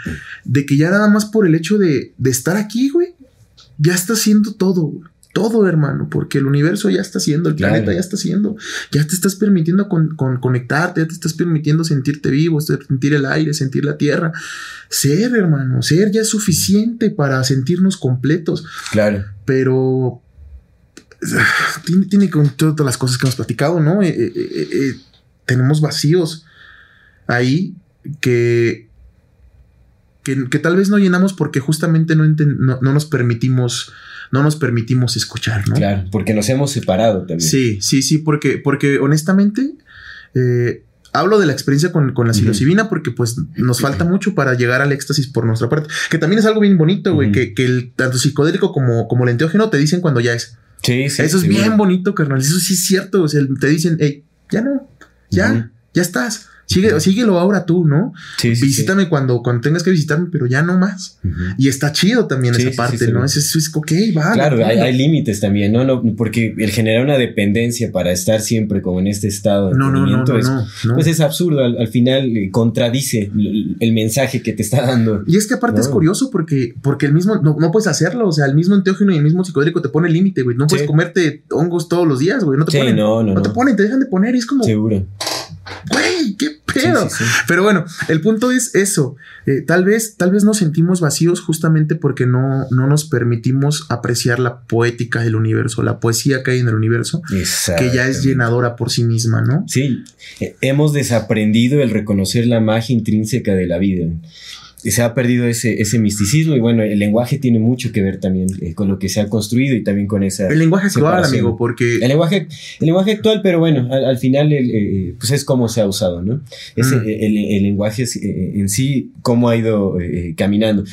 de que ya nada más por el hecho de, de estar aquí, güey, ya está haciendo todo, güey. Todo, hermano, porque el universo ya está haciendo, el Claro. planeta ya está haciendo, ya te estás permitiendo con, con- conectarte, ya te estás permitiendo sentirte vivo, sentir el aire, sentir la tierra. Ser, hermano, ser ya es suficiente para sentirnos completos Claro. pero *sighs* tiene, tiene con todas las cosas que hemos platicado, ¿no? Eh, eh, eh, tenemos vacíos ahí que, que, que tal vez no llenamos porque justamente no, no, no nos permitimos, no nos permitimos escuchar, ¿no? Claro, porque nos hemos separado también. Sí, sí, sí, porque, porque honestamente eh, hablo de la experiencia con, con la psilocibina porque pues nos falta mucho para llegar al éxtasis por nuestra parte, que también es algo bien bonito, güey, que, que el tanto psicodélico como, como el enteógeno te dicen cuando ya es. Sí, sí, Eso es bien bonito, carnal. Eso sí es cierto. O sea, te dicen, hey, ya no, ya, ya estás. Sigue, síguelo ahora tú, ¿no? Sí, sí, sí. Visítame cuando, cuando tengas que visitarme, pero ya no más. Y está chido también esa parte. ¿no? Es, es, es ok, va. Claro, hay, límites también, ¿no? ¿no? Porque el generar una dependencia para estar siempre como en este estado de No, no, no, no, es, no, pues es absurdo. Al, al final eh, contradice el, el mensaje que te está dando. Y es que aparte es curioso porque, porque el mismo, no, no puedes hacerlo. O sea, el mismo enteógeno y el mismo psicodélico te pone límite, güey. No puedes comerte hongos todos los días, güey. No te ponen. no, no, te ponen, te dejan de poner y es como, Seguro. Güey, qué pedo. sí, sí. Pero bueno, el punto es eso. Eh, tal vez, tal vez nos sentimos vacíos justamente porque no, no nos permitimos apreciar la poética del universo, la poesía que hay en el universo, que ya es llenadora por sí misma, ¿no? Sí, eh, hemos desaprendido el reconocer la magia intrínseca de la vida. Se ha perdido ese, ese misticismo y bueno, el lenguaje tiene mucho que ver también eh, con lo que se ha construido y también con esa... El lenguaje actual, amigo, porque El lenguaje, el lenguaje actual, pero bueno, al, al final el, eh, pues es como se ha usado, ¿no? Ese, Mm. el, el lenguaje es, eh, en sí, cómo ha ido eh, caminando.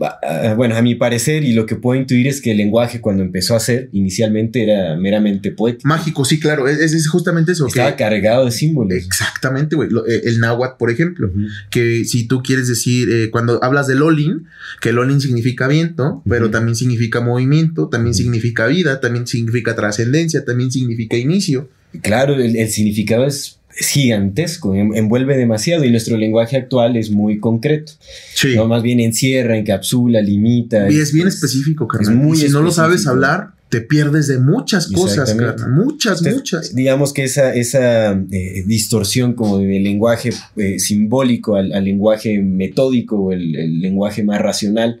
Ah, Bueno, a mi parecer y lo que puedo intuir es que el lenguaje cuando empezó a ser, inicialmente era meramente poético. mágico, sí, claro, es, es justamente eso. Estaba que- cargado de símbolos. exactamente, güey. Eh, El náhuatl, por ejemplo, que si tú quieres decir, eh, cuando hablas de Lolin, que Lolin significa viento, pero también significa movimiento, también significa vida, también significa trascendencia, también significa inicio. Claro, el, el significado es, es gigantesco, en- envuelve demasiado y nuestro lenguaje actual es muy concreto. Sí. ¿no? Más bien encierra, encapsula, limita. Y es bien específico, carnal. muy y si no lo sabes hablar, te pierdes de muchas cosas, carnal. Muchas, Entonces, muchas. Digamos que esa, esa eh, distorsión como del lenguaje eh, simbólico al, al lenguaje metódico o el, el lenguaje más racional.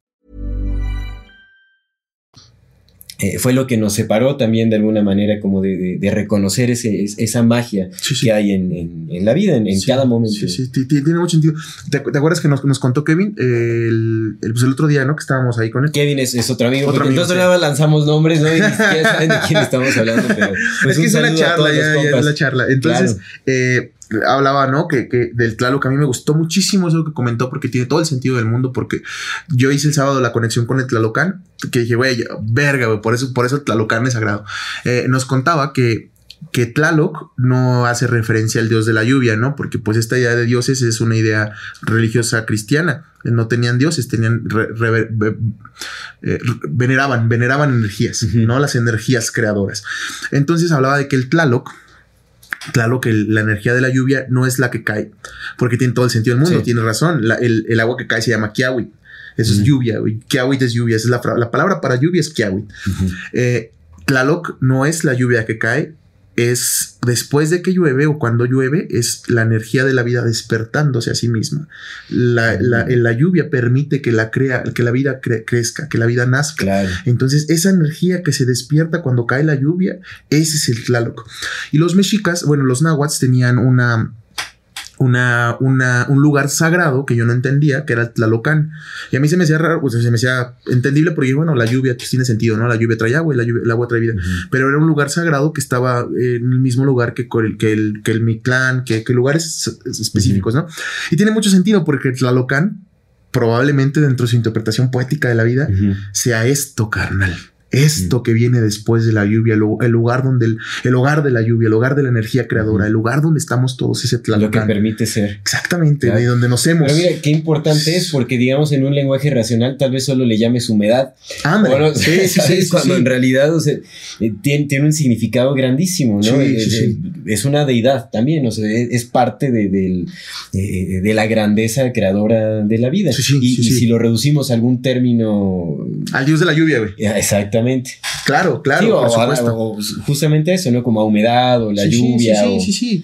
Eh, fue lo que nos separó también de alguna manera como de, de- de reconocer ese, es- esa magia Sí, sí. que hay en, en- en la vida, en, en Sí, cada momento. Sí, sí, ti- ti- tiene mucho sentido. ¿Te, acu- te acuerdas que nos, nos contó Kevin eh, el, el, pues el otro día, ¿no? Que estábamos ahí con él. Kevin es, es otro amigo, Otro porque amigo, entonces lanzamos nombres, ¿no? Y ni siquiera saben de quién *laughs* estamos hablando, pero pues es que es una charla, ya, ya es la charla. Entonces, Claro. eh, hablaba, ¿no? Que, que del Tlaloc a mí me gustó muchísimo eso que comentó porque tiene todo el sentido del mundo. Porque yo hice el sábado la conexión con el Tlalocan, que dije, güey, verga, güey, por eso, por eso el Tlalocan es sagrado. Eh, nos contaba que que Tlaloc no hace referencia al dios de la lluvia, ¿no? Porque pues esta idea de dioses es una idea religiosa cristiana. No tenían dioses, tenían re- re- ve- eh, veneraban, veneraban energías. ¿no? Las energías creadoras. Entonces hablaba de que el Tlaloc, Tlaloc, el- la energía de la lluvia no es la que cae, porque tiene todo el sentido del mundo, Sí. tiene razón. La- el, el agua que cae se llama Kiawit. Eso es lluvia, güey. Kiawit es lluvia. Esa es la, palabra para lluvia es Kiawit. Ujú. Eh, Tlaloc no es la lluvia que cae, es después de que llueve o cuando llueve, es la energía de la vida despertándose a sí misma. La, la- la lluvia permite que la, crea, que la vida cre- crezca, que la vida nazca. Claro. Entonces, esa energía que se despierta cuando cae la lluvia, ese es el Tlaloc. Y los mexicas, bueno, los náhuatl tenían una. Una, una- un lugar sagrado que yo no entendía, que era el Tlalocan. Y a mí se me hacía raro, pues se me hacía entendible porque, bueno, la lluvia pues, tiene sentido, ¿no? La lluvia trae agua y la lluvia- el agua trae vida. Pero era un lugar sagrado que estaba en el mismo lugar que, el, que, el, que el Mictlán, que, que lugares específicos, ¿no? Y tiene mucho sentido porque Tlalocan, probablemente dentro de su interpretación poética de la vida, sea esto, carnal. Esto que viene después de la lluvia, el, el lugar donde el, el hogar de la lluvia, el hogar de la energía creadora, el lugar donde estamos todos, ese Lo que permite ser. Exactamente, Claro. de donde nos hemos. Pero mira, qué importante es porque, digamos, en un lenguaje racional tal vez solo le llames humedad. Ándale. Bueno, sí, *laughs* sí, sí, Cuando en realidad o sea, eh, tiene, tiene un significado grandísimo, ¿no? Sí, Eh, eh. Es una deidad también, o sea, es, es parte de, de la grandeza creadora de la vida. Sí, sí, y, sí, y si lo reducimos a algún término... Al dios de la lluvia, güey. eh, Claro, claro, Sí, por o, supuesto. o justamente eso, ¿no? Como a humedad o la Sí, lluvia. Sí, sí, sí,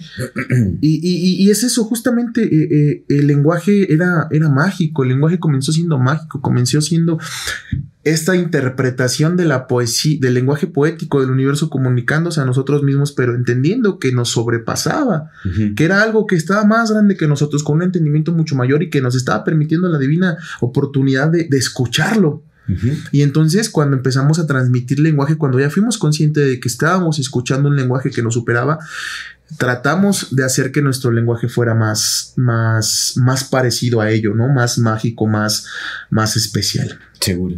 y, y- y es eso, justamente eh, eh, el lenguaje era, era mágico, el lenguaje comenzó siendo mágico, comenzó siendo esta interpretación de la poesía, del lenguaje poético del universo comunicándose a nosotros mismos, pero entendiendo que nos sobrepasaba, que era algo que estaba más grande que nosotros, con un entendimiento mucho mayor y que nos estaba permitiendo la divina oportunidad de, de escucharlo. Y entonces cuando empezamos a transmitir lenguaje, cuando ya fuimos conscientes de que estábamos escuchando un lenguaje que nos superaba, tratamos de hacer que nuestro lenguaje fuera más, más, más parecido a ello, ¿no? Más mágico, más, más especial. Seguro.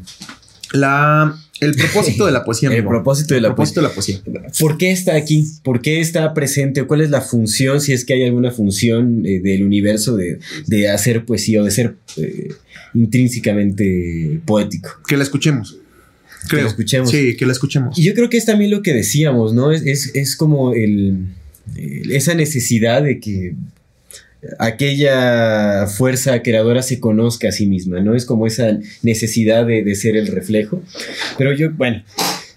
La, el propósito de la poesía. El amigo. propósito de El la propósito de la poesía. ¿Por qué está aquí? ¿Por qué está presente? ¿Cuál es la función, si es que hay alguna función eh, del universo de, de hacer poesía o de ser eh, intrínsecamente poético? Que la escuchemos. Que la escuchemos. Sí, que la escuchemos. Y yo creo que es también lo que decíamos, ¿no? Es, es, es como el, el- esa necesidad de que aquella fuerza creadora se conozca a sí misma, ¿no? Es como esa necesidad de, de ser el reflejo. Pero yo, bueno,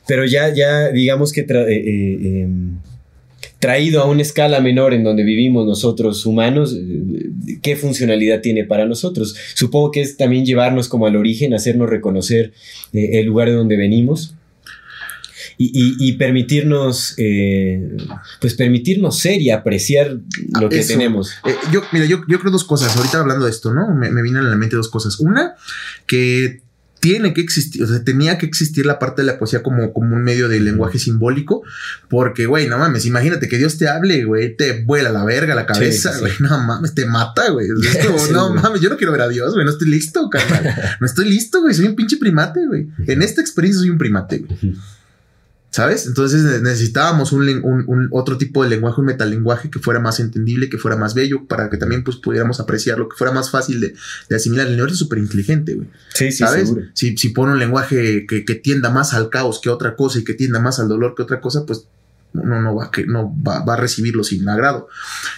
pero ya, ya digamos que eh, eh, em, traído a una escala menor en donde vivimos nosotros humanos, eh, ¿qué funcionalidad tiene para nosotros? Supongo que es también llevarnos como al origen, hacernos reconocer el lugar de donde venimos. Y, permitirnos, eh, pues permitirnos ser y apreciar lo que tenemos. Eh, yo, mira, yo, yo, creo dos cosas. Ahorita hablando de esto, ¿no? Me, me vienen a la mente dos cosas. Una, que tiene que existir, o sea, tenía que existir la parte de la poesía como, como un medio de lenguaje simbólico, porque, güey, no mames, imagínate que Dios te hable, güey, te vuela la verga la cabeza, güey, no mames, te mata, güey. *laughs* no mames, yo no quiero ver a Dios, güey, no estoy listo, carnal. *laughs* No estoy listo, güey, soy un pinche primate, güey. En esta experiencia soy un primate, güey. ¿Sabes? Entonces necesitábamos un, otro tipo de lenguaje, un metalenguaje que fuera más entendible, que fuera más bello, para que también pues, pudiéramos apreciarlo, que fuera más fácil de, asimilar. El universo es súper inteligente, güey. Sí, sí, ¿Sabes? Si, si pone un lenguaje que, que, tienda más al caos que otra cosa y que tienda más al dolor que otra cosa, pues no, no, va, que, no va, a recibirlo sin agrado.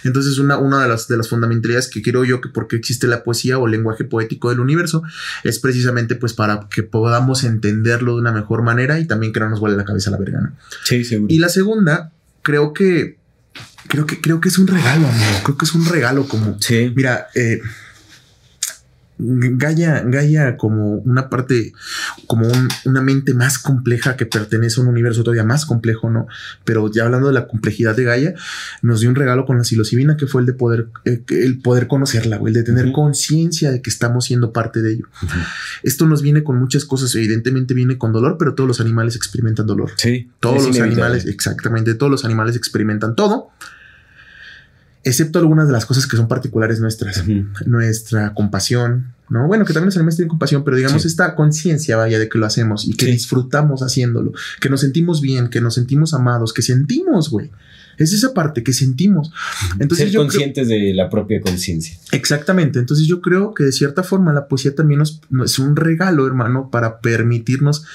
Entonces, una, una de, las, de las fundamentalidades que quiero yo que porque existe la poesía o lenguaje poético del universo es precisamente pues para que podamos entenderlo de una mejor manera y también que no nos vuele la cabeza la verga, Sí, seguro. Y la segunda, creo que creo que creo que es un regalo, amigo. Creo que es un regalo como. Sí. Mira, eh, Gaia, Gaia como una parte, como una mente más compleja que pertenece a un universo todavía más complejo, ¿no? Pero ya hablando de la complejidad de Gaia, nos dio un regalo con la psilocibina que fue el de poder, eh, el poder conocerla, el de tener conciencia de que estamos siendo parte de ello. Esto nos viene con muchas cosas, evidentemente viene con dolor, pero todos los animales experimentan dolor. Sí. Todos los animales, exactamente, todos los animales experimentan todo excepto algunas de las cosas que son particulares nuestras, nuestra compasión, ¿no? Bueno, que también los animales tienen compasión, pero digamos esta conciencia, vaya, de que lo hacemos y que disfrutamos haciéndolo, que nos sentimos bien, que nos sentimos amados, que sentimos, güey. Es esa parte que sentimos. Entonces, Ser conscientes de la propia conciencia. Exactamente. Entonces yo creo que de cierta forma la poesía también nos, es un regalo, hermano, para permitirnos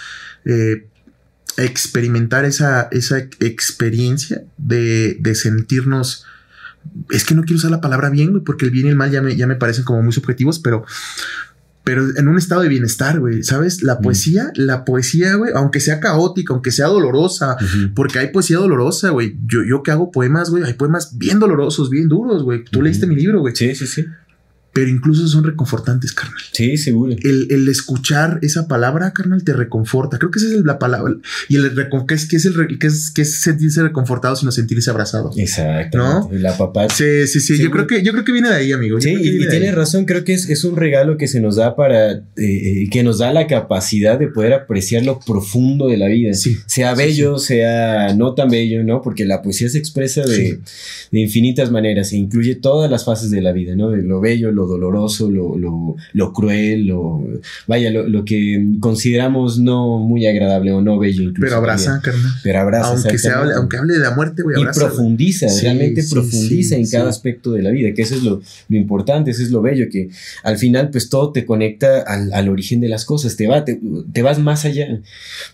eh, experimentar esa, esa experiencia de, de sentirnos es que no quiero usar la palabra bien, güey, porque el bien y el mal ya me, ya me parecen como muy subjetivos, pero, pero en un estado de bienestar, güey, ¿sabes? La poesía, la poesía, güey, aunque sea caótica, aunque sea dolorosa, porque hay poesía dolorosa, güey. Yo, yo que hago poemas, güey, hay poemas bien dolorosos, bien duros, güey. Tú leíste mi libro, güey. Sí, sí, sí pero incluso son reconfortantes, carnal. Sí, seguro. El, escuchar esa palabra, carnal, te reconforta. Creo que esa es la palabra. Y el ¿qué es, qué es, el, qué es, qué es sentirse reconfortado sino sentirse abrazado. Exacto. ¿No? La papá. Sí, sí, sí. Yo creo que, yo creo que viene de ahí, amigo. sí, y, tienes razón. Creo que es, es, un regalo que se nos da para, eh, eh, que nos da la capacidad de poder apreciar lo profundo de la vida. Sí. Sea bello, sea no tan bello, ¿no? Porque la poesía se expresa de, de infinitas maneras e incluye todas las fases de la vida, ¿no? De lo bello, lo lo doloroso, lo, lo, lo cruel, lo, vaya, lo, lo, que consideramos no muy agradable o no bello incluso. Pero abraza, carnal. Pero abraza. Aunque, se hable, aunque hable de la muerte, güey, abraza. Y profundiza, realmente profundiza en cada aspecto de la vida, que eso es lo, lo, importante, eso es lo bello, que al final pues todo te conecta al, al origen de las cosas, te, va, te, te vas más allá.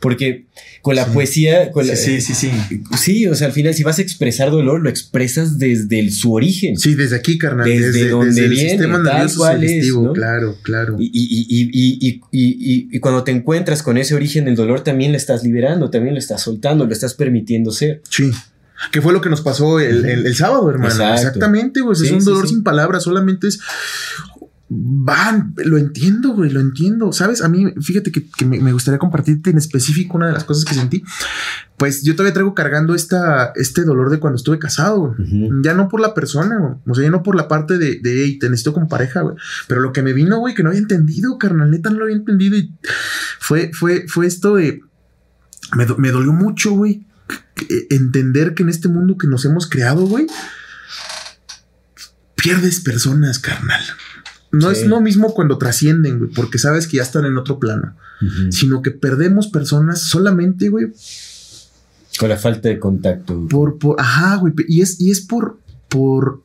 Porque con la poesía. Con sí, sí, sí, sí. o sea, al final, si vas a expresar dolor, lo expresas desde su origen. Sí, desde aquí, carnal. Desde, donde viene, el sistema tal cual es, Claro, claro. Y, y, y, cuando te encuentras con ese origen del dolor, también lo estás liberando, también lo estás soltando, lo estás permitiendo ser. Sí. ¿Qué fue lo que nos pasó el, el, sábado, hermano? Exactamente, güey. es un dolor sin palabras, solamente es Van, lo entiendo, güey, lo entiendo. Sabes, a mí, fíjate que, me, gustaría compartirte en específico una de las cosas que sentí. Pues yo todavía traigo cargando esta, este dolor de cuando estuve casado, Ya no por la persona, o sea, ya no por la parte de, de hey, te necesito como pareja, güey. Pero lo que me vino, güey, que no había entendido, carnal, neta no lo había entendido. Y fue, fue, fue esto de. Me, me dolió mucho, güey, entender que en este mundo que nos hemos creado, güey, pierdes personas, carnal. No es lo mismo cuando trascienden, güey, porque sabes que ya están en otro plano, sino que perdemos personas solamente, güey. Con la falta de contacto. Por, por, ajá, güey, y es, y es por, por,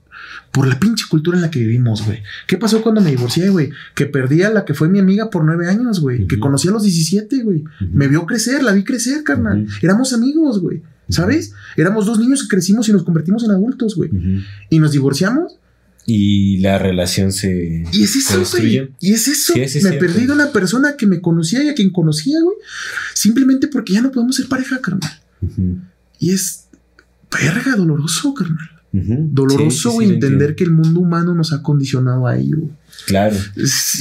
por la pinche cultura en la que vivimos, güey. ¿Qué pasó cuando me divorcié, güey? Que perdí a la que fue mi amiga por nueve años, güey. Que conocí a los 17, güey. Me vio crecer, la vi crecer, carnal. Éramos amigos, güey. ¿Sabes? Éramos dos niños que crecimos y nos convertimos en adultos, güey. Y nos divorciamos y la relación se, y es eso, Güey. Y es eso. me perdí de una persona que me conocía y a quien conocía, güey. Simplemente porque ya no podemos ser pareja, carnal. Y es verga doloroso, carnal. Doloroso, entender que el mundo humano nos ha condicionado a ello. Claro.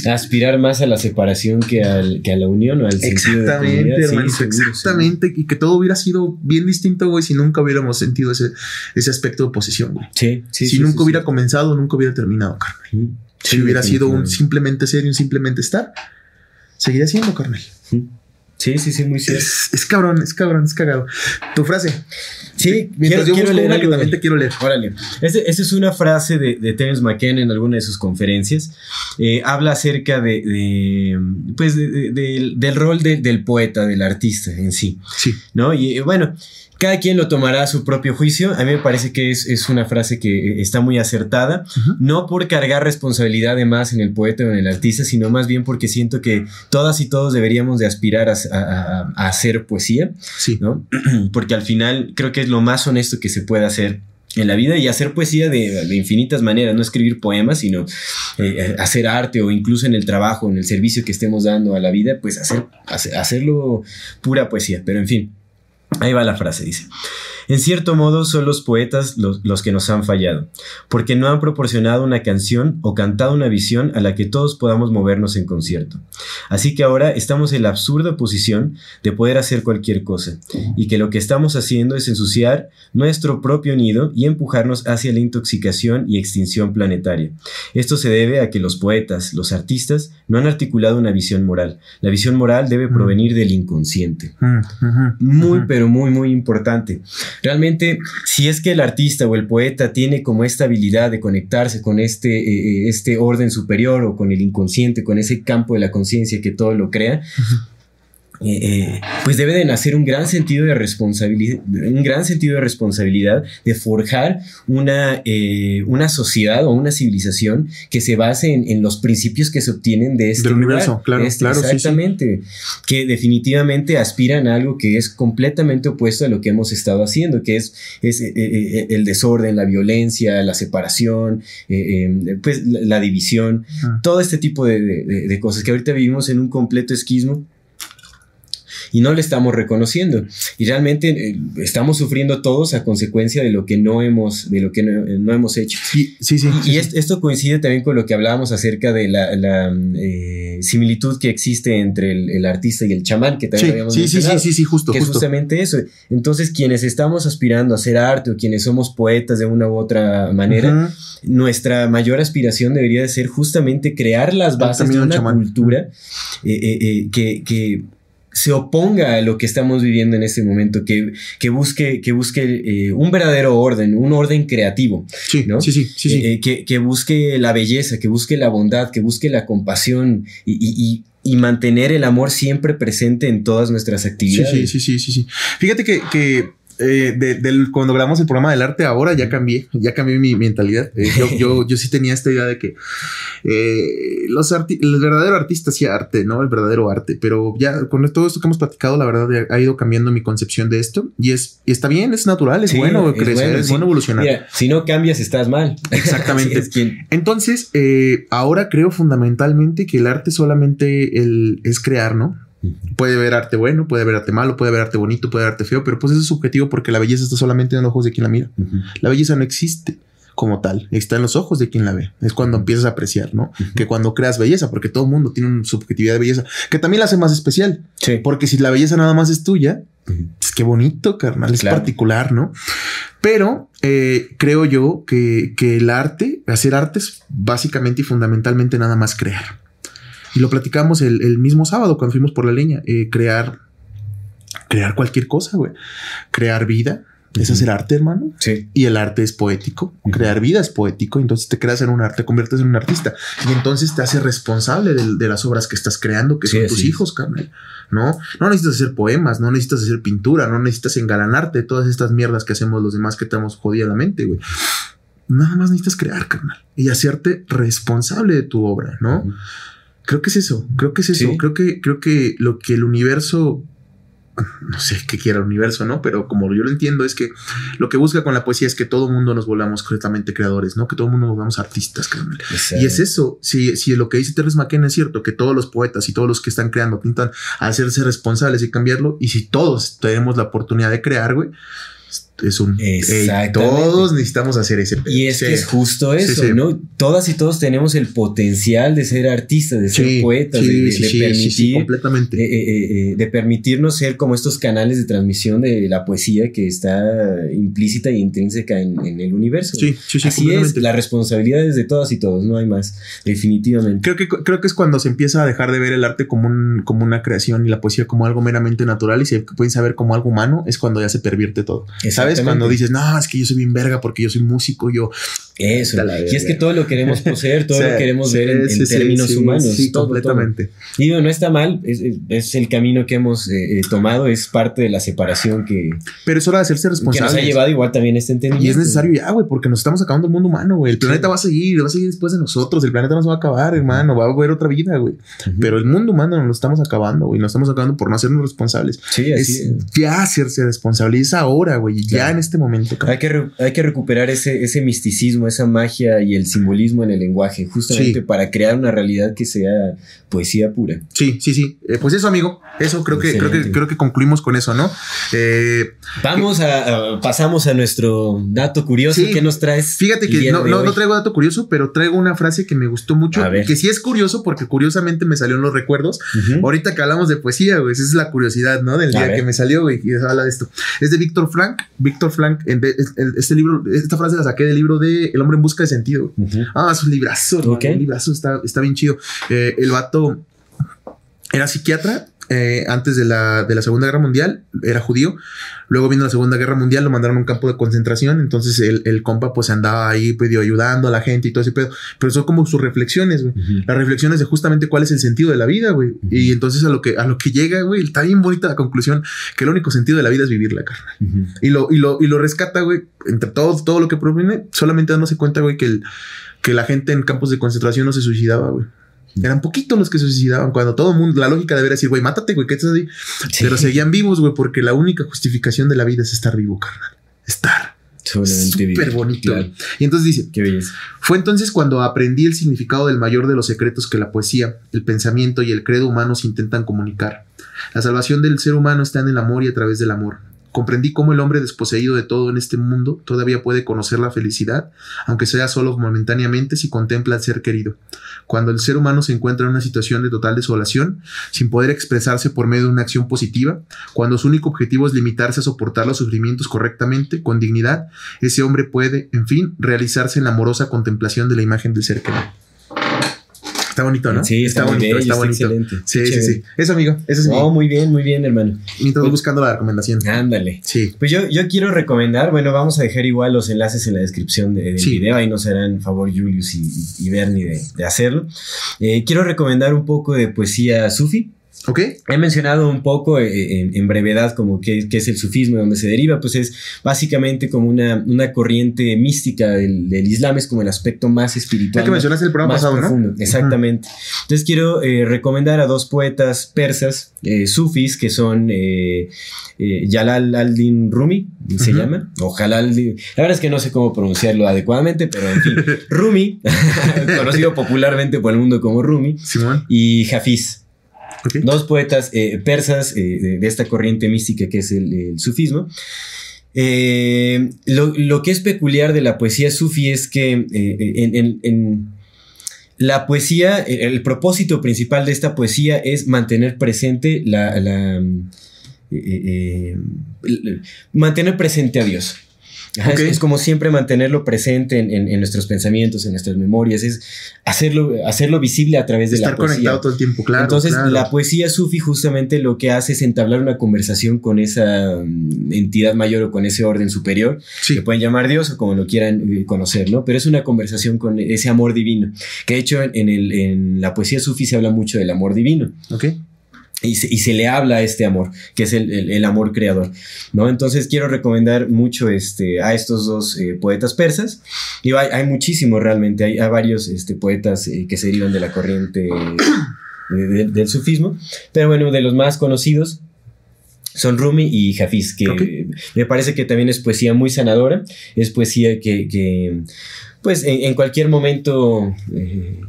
Aspirar más a la separación que, al, que a la unión o al exactamente, de exactamente. Y que todo hubiera sido bien distinto, güey, si nunca hubiéramos sentido ese, ese aspecto de posesión, güey. Sí, sí. Si nunca hubiera comenzado, nunca hubiera terminado, carnal. si hubiera sido un simplemente ser y un simplemente estar, seguiría siendo, carnal. Sí, sí, sí, muy cierto. Es, cabrón, es cabrón, es cagado. Tu frase. Sí, mientras quiero, yo leer una que también te quiero leer. Órale. Esa es una frase de, de Terence McKenna en alguna de sus conferencias. Eh, habla acerca de, pues, del rol del poeta, del artista en sí. Sí. ¿No? Y eh, bueno, cada quien lo tomará a su propio juicio. A mí me parece que es, una frase que está muy acertada, no por cargar responsabilidad de más en el poeta o en el artista, sino más bien porque siento que todas y todos deberíamos de aspirar a, hacer poesía, sí. ¿no? *clears throat* porque al final creo que es lo más honesto que se puede hacer en la vida y hacer poesía de, infinitas maneras, no escribir poemas, sino eh, hacer arte o incluso en el trabajo, en el servicio que estemos dando a la vida, pues hacer, hacerlo pura poesía. Pero en fin, Ahí va la frase, dice. En cierto modo son los poetas los, que nos han fallado, porque no han proporcionado una canción o cantado una visión a la que todos podamos movernos en concierto. Así que ahora estamos en la absurda posición de poder hacer cualquier cosa, y que lo que estamos haciendo es ensuciar nuestro propio nido y empujarnos hacia la intoxicación y extinción planetaria. Esto se debe a que los poetas, los artistas, no han articulado una visión moral. La visión moral debe mm. provenir del inconsciente. Mm, muy, pero muy, muy importante. Realmente, si es que el artista o el poeta tiene como esta habilidad de conectarse con este, eh, eh, este orden superior o con el inconsciente, con ese campo de la conciencia que todo lo crea, eh, eh, pues debe de nacer un gran sentido de responsabilidad, un gran sentido de responsabilidad de forjar una, eh, una sociedad o una civilización que se base en, los principios que se obtienen de este universo, claro, este, exactamente, que definitivamente aspiran a algo que es completamente opuesto a lo que hemos estado haciendo, que es, es el desorden, la violencia, la separación, pues la, división, ah. todo este tipo de, de cosas que ahorita vivimos en un completo esquismo y no le estamos reconociendo. Y realmente eh, estamos sufriendo todos a consecuencia de lo que no hemos, de lo que no, hemos hecho. Sí, sí, sí. Y, esto coincide también con lo que hablábamos acerca de la, eh, similitud que existe entre el, artista y el chamán, que también habíamos sí, Sí, sí, sí, sí, justo. Que es justamente eso. Entonces, quienes estamos aspirando a hacer arte o quienes somos poetas de una u otra manera, nuestra mayor aspiración debería de ser justamente crear las bases de una cultura eh, que, que se oponga a lo que estamos viviendo en este momento, que, que busque, que busque eh, un verdadero orden, un orden creativo. Sí, ¿no? sí, sí, sí, eh, eh, que, busque la belleza, que busque la bondad, que busque la compasión y, mantener el amor siempre presente en todas nuestras actividades. Sí, sí, sí, sí, sí. Fíjate que, que eh, del, cuando grabamos el programa del arte, ahora ya cambié, ya cambié mi mentalidad. Eh, yo, *laughs* yo, sí tenía esta idea de que eh, los el verdadero artista hacía arte, ¿no? El verdadero arte. Pero ya con todo esto que hemos platicado, la verdad ha ido cambiando mi concepción de esto. Y es está bien, es natural, es bueno crecer, es bueno, evolucionar. si no cambias, estás mal. *laughs* Exactamente. Entonces, ahora creo fundamentalmente que el arte solamente el, es crear, ¿no? Puede ver arte bueno, puede ver arte malo, puede ver arte bonito, puede ver arte feo, pero pues eso es subjetivo porque la belleza está solamente en los ojos de quien la mira. La belleza no existe como tal, está en los ojos de quien la ve. Es cuando empiezas a apreciar, ¿no? Que cuando creas belleza, porque todo el mundo tiene una subjetividad de belleza, que también la hace más especial. Porque si la belleza nada más es tuya, es pues qué bonito, carnal, es particular, ¿no? Pero eh, creo yo que, que el arte, hacer arte es básicamente y fundamentalmente nada más crear. Y lo platicamos el, mismo sábado cuando fuimos por la leña. Eh, crear, crear cualquier cosa, güey. Crear vida. Es hacer arte, hermano. Sí. Y el arte es poético. Crear vida es poético. Entonces te creas en un arte, te conviertes en un artista. Y entonces te haces responsable de, las obras que estás creando, que son tus hijos, carnal. ¿No? No necesitas hacer poemas, no necesitas hacer pintura, no necesitas engalanarte todas estas mierdas que hacemos los demás que te hemos jodido la mente, güey. Nada más necesitas crear, carnal. Y hacerte responsable de tu obra, ¿no? Creo que es eso, creo que es eso, creo que creo que lo que el universo no sé qué quiera el universo, ¿no? Pero como yo lo entiendo es que lo que busca con la poesía es que todo el mundo nos volvamos completamente creadores, ¿no? Que todo el mundo nos volvamos artistas, Y es eso, si, si lo que dice Teresa McKenna es cierto, que todos los poetas y todos los que están creando intentan hacerse responsables y cambiarlo, y si todos tenemos la oportunidad de crear, güey, es un "Ey, Exactamente. todos necesitamos hacer ese pedo". Y es Sí. que es justo eso, sí. ¿no? Todas y todos tenemos el potencial de ser artistas, de ser poetas, de, de- de permitir. completamente. eh, eh, eh, de permitirnos ser como estos canales de transmisión de la poesía que está implícita e intrínseca en, en el universo. Sí, sí, sí, Así es, la responsabilidad es de todas y todos, no hay más, definitivamente. Creo que, creo que es cuando se empieza a dejar de ver el arte como, un, como una creación y la poesía como algo meramente natural y se pueden saber como algo humano, es cuando ya se pervierte todo. ¿Sabes? Exactamente. Cuando dices, no, es que yo soy bien verga porque yo soy músico, yo. Eso. Y es que todo lo queremos *laughs* poseer, todo Sí, lo queremos sí, ver en, en sí, sí, términos humanos. Sí, todo, todo. completamente. Y digo, no está mal, es, es- el camino que hemos eh, eh, tomado, es parte de la separación que, Pero es hora de hacerse que nos responsable. ha llevado igual también este entendimiento. Y es necesario ya, güey, porque nos estamos acabando el mundo humano, güey. El planeta va a seguir, va a seguir después de nosotros. El planeta no se va a acabar, hermano. Va a haber otra vida, güey. Ujú. Pero el mundo humano nos lo estamos acabando, güey. Nos estamos acabando por no hacernos responsables. Sí, así Es es. ya hacerse responsable. Y es ahora, güey. Ya Claro. en este momento. Hay que, hay que recuperar ese, ese misticismo, esa magia y el simbolismo en el lenguaje, justamente Sí. para crear una realidad que sea poesía pura. Sí, sí, sí. Eh, pues eso, amigo. Eso creo que, creo que, creo que concluimos con eso, ¿no? Eh, Vamos a, a- pasamos a nuestro dato curioso. Sí. ¿Qué nos traes? Fíjate que no, no, traigo dato curioso, pero traigo una frase que me gustó mucho. Que sí es curioso porque curiosamente me salió en los recuerdos. Ahorita que hablamos de poesía, güey, esa es la curiosidad, ¿no? Del A día ver. que me salió, güey, y se habla de esto. Es de Víctor Frank. Víctor Frank, en de- este libro, esta frase la saqué del libro de El hombre en busca de sentido. Ah, es un librazo, hermano, Ok. un librazo, está, está bien chido. Eh, el vato era psiquiatra eh, antes de la, de la Segunda Guerra Mundial, era judío. Luego vino la Segunda Guerra Mundial, lo mandaron a un campo de concentración. Entonces el, el compa pues andaba ahí pues, digo, ayudando a la gente y todo ese pedo. Pero son como sus reflexiones, güey. Las reflexiones de justamente cuál es el sentido de la vida, güey. Y entonces a lo que, a lo que llega, güey, está bien bonita la conclusión que el único sentido de la vida es vivirla, carnal. Ujú. Y lo, y lo, y lo rescata, güey, entre todo, todo lo que proviene, solamente dándose cuenta, güey, que, el, que la gente en campos de concentración no se suicidaba, güey. Eran poquitos los que se suicidaban cuando todo el mundo, la lógica debería decir, güey, mátate, güey, ¿qué estás ahí? Sí. Pero seguían vivos, güey, porque la única justificación de la vida es estar vivo, carnal. Estar. Súper bonito. Claro. Y entonces dice, Qué fue entonces cuando aprendí el significado del mayor de los secretos que la poesía, el pensamiento y el credo humanos intentan comunicar. La salvación del ser humano está en el amor y a través del amor. Comprendí cómo el hombre desposeído de todo en este mundo todavía puede conocer la felicidad, aunque sea solo momentáneamente si contempla al ser querido. Cuando el ser humano se encuentra en una situación de total desolación, sin poder expresarse por medio de una acción positiva, cuando su único objetivo es limitarse a soportar los sufrimientos correctamente, con dignidad, ese hombre puede, en fin, realizarse en la amorosa contemplación de la imagen del ser querido. Está bonito, ¿no? Sí, está, muy bello, está, excelente. Sí, sí, chévere. sí. Eso, amigo. Eso es No, muy bien, muy bien, hermano. mi. Mientras voy buscando la recomendación. Ándale. Sí. Pues yo, yo quiero recomendar, bueno, vamos a dejar igual los enlaces en la descripción de- del Sí. video, ahí nos harán favor Julius y, y Bernie de, de hacerlo. Eh, quiero recomendar un poco de poesía sufi. He mencionado un poco eh, en, en brevedad como qué, es el sufismo, de dónde se deriva, pues es básicamente como una, una corriente mística del, del Islam, es como el aspecto más espiritual. Ya que mencionaste el programa más pasado, profundo. ¿no? Exactamente. Entonces quiero eh, recomendar a dos poetas persas, eh, sufis, que son eh, eh, Jalal al-Din Rumi, se Ujú. llama, o Jalal, la verdad es que no sé cómo pronunciarlo adecuadamente, pero en fin, *laughs* Rumi, *laughs* conocido popularmente por el mundo como Rumi, Simón. y Hafiz. Dos poetas eh, persas eh, de, esta corriente mística que es el, sufismo. Eh, lo, lo que es peculiar de la poesía sufi es que en, en- en la poesía, el, propósito principal de esta poesía es mantener presente la, la, mantener presente a Dios. Ajá, Ok. es, es como siempre mantenerlo presente en, en- en nuestros pensamientos, en nuestras memorias, es hacerlo, hacerlo visible a través de Estar la poesía. conectado todo el tiempo, claro. Entonces, claro. la poesía sufi justamente lo que hace es entablar una conversación con esa mm, entidad mayor o con ese orden superior, Sí. que pueden llamar Dios o como lo quieran eh, conocer, ¿no? Pero es una conversación con ese amor divino, que de hecho en, en el- en la poesía sufi se habla mucho del amor divino. Ok. Y se, y se le habla a este amor, que es el, el- el amor creador, ¿no? Entonces quiero recomendar mucho este, a estos dos eh, poetas persas. Y hay, hay muchísimos realmente, hay, hay varios este, poetas eh, que se derivan de la corriente de- del sufismo, pero bueno, de los más conocidos son Rumi y Hafiz, que me parece que también es poesía muy sanadora, es poesía que, que, pues en, en cualquier momento eh,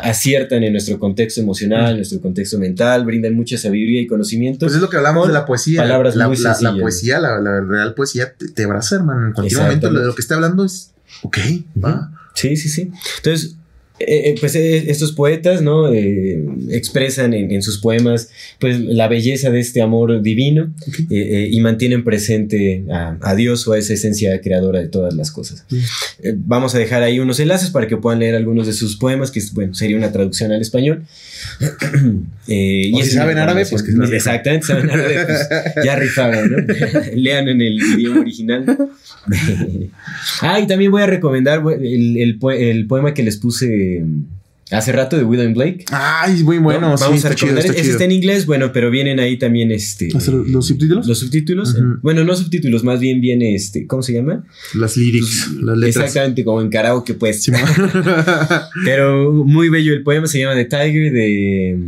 aciertan en nuestro contexto emocional, en nuestro contexto mental, brindan mucha sabiduría y conocimiento. Pues es lo que hablamos de la poesía. Palabras la, muy la- la poesía, la, la real poesía te, te abraza, hermano. En cualquier momento lo, de lo que esté hablando es, ok, va. Sí, sí, sí. Entonces, eh, eh, pues eh, estos poetas, ¿no? Eh, expresan en, en sus poemas, pues, la belleza de este amor divino y mantienen presente a, a Dios o a esa esencia creadora de todas las cosas. Vamos a dejar ahí unos enlaces para que puedan leer algunos de sus poemas, que, bueno, sería una traducción al español. *clears throat* O si saben árabe, pues que. *laughs* Exactamente, saben árabe, *laughs* pues ya rifaron, ¿no? *laughs* Lean en el idioma original. ah, y también voy a recomendar el, el poema que les puse hace rato de William Blake. Ay, muy bueno. ¿no? sí, Vamos a está chido, recomendar. está Ese está en inglés, bueno, pero vienen ahí también este. ¿Hacer los subtítulos? Los subtítulos. Bueno, no subtítulos, más bien viene este. ¿Cómo se llama? Las lyrics, las letras. Exactamente, como en karaoke, pues. Sí. *laughs* Pero muy bello el poema, se llama The Tiger de.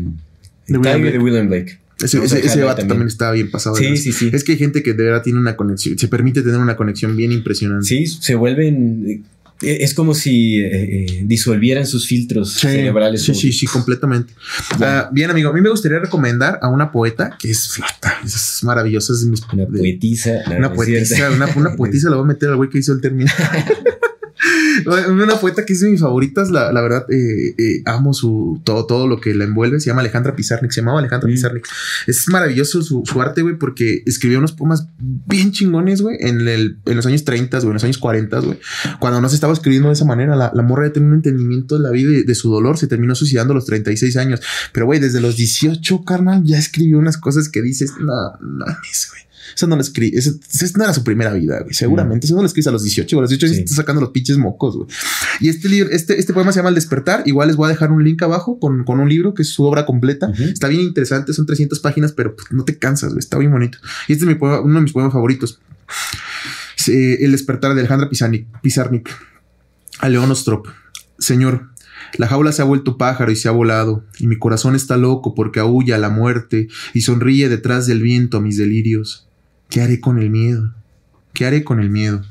William Tiger Blake. de William Blake. ese ese, ahí vato también. está bien pasado. Sí, sí, sí. Es que hay gente que de verdad tiene una conexión, se permite tener una conexión bien impresionante. Sí, se vuelven. Eh, Es como si eh, eh, disolvieran sus filtros Sí, cerebrales. sí, sí, sí, completamente. Ah, bien, amigo, a mí me gustaría recomendar a una poeta que es flata, es maravillosa, es mis Una poetisa. Una poetisa, una, una *laughs* poetisa la voy a meter al güey que hizo el término. *laughs* una poeta que es de mis favoritas, la, la verdad, eh, eh, amo su todo, todo lo que la envuelve. Se llama Alejandra Pizarnik, se llamaba Alejandra Mm. Pizarnik. Es maravilloso su, su arte, güey, porque escribió unos poemas bien chingones, güey, en, el, en los años 30, güey, en los años 40, güey. Cuando no se estaba escribiendo de esa manera, la, la morra ya tenía un entendimiento de la vida y de su dolor. Se terminó suicidando a los 36 años. Pero, güey, desde los 18, carnal, ya escribió unas cosas que dices, no, no, güey. Eso no lo escribí. Eso no era su primera vida, güey. Seguramente. Eso no lo escribes a los 18. güey. A los 18 Sí. está sacando los pinches mocos, güey. Y este libro, este, este poema se llama El despertar. Igual les voy a dejar un link abajo con, con un libro que es su obra completa. Está bien interesante. Son 300 páginas, pero pues, no te cansas, güey. Está bien bonito. Y este es mi poema, uno de mis poemas favoritos. Eh, El despertar de Alejandra Pizarnik. Pizarnik. A León Ostrop. Señor, la jaula se ha vuelto pájaro y se ha volado, y mi corazón está loco porque aúlla a la muerte y sonríe detrás del viento a mis delirios. ¿Qué haré con el miedo? ¿Qué haré con el miedo?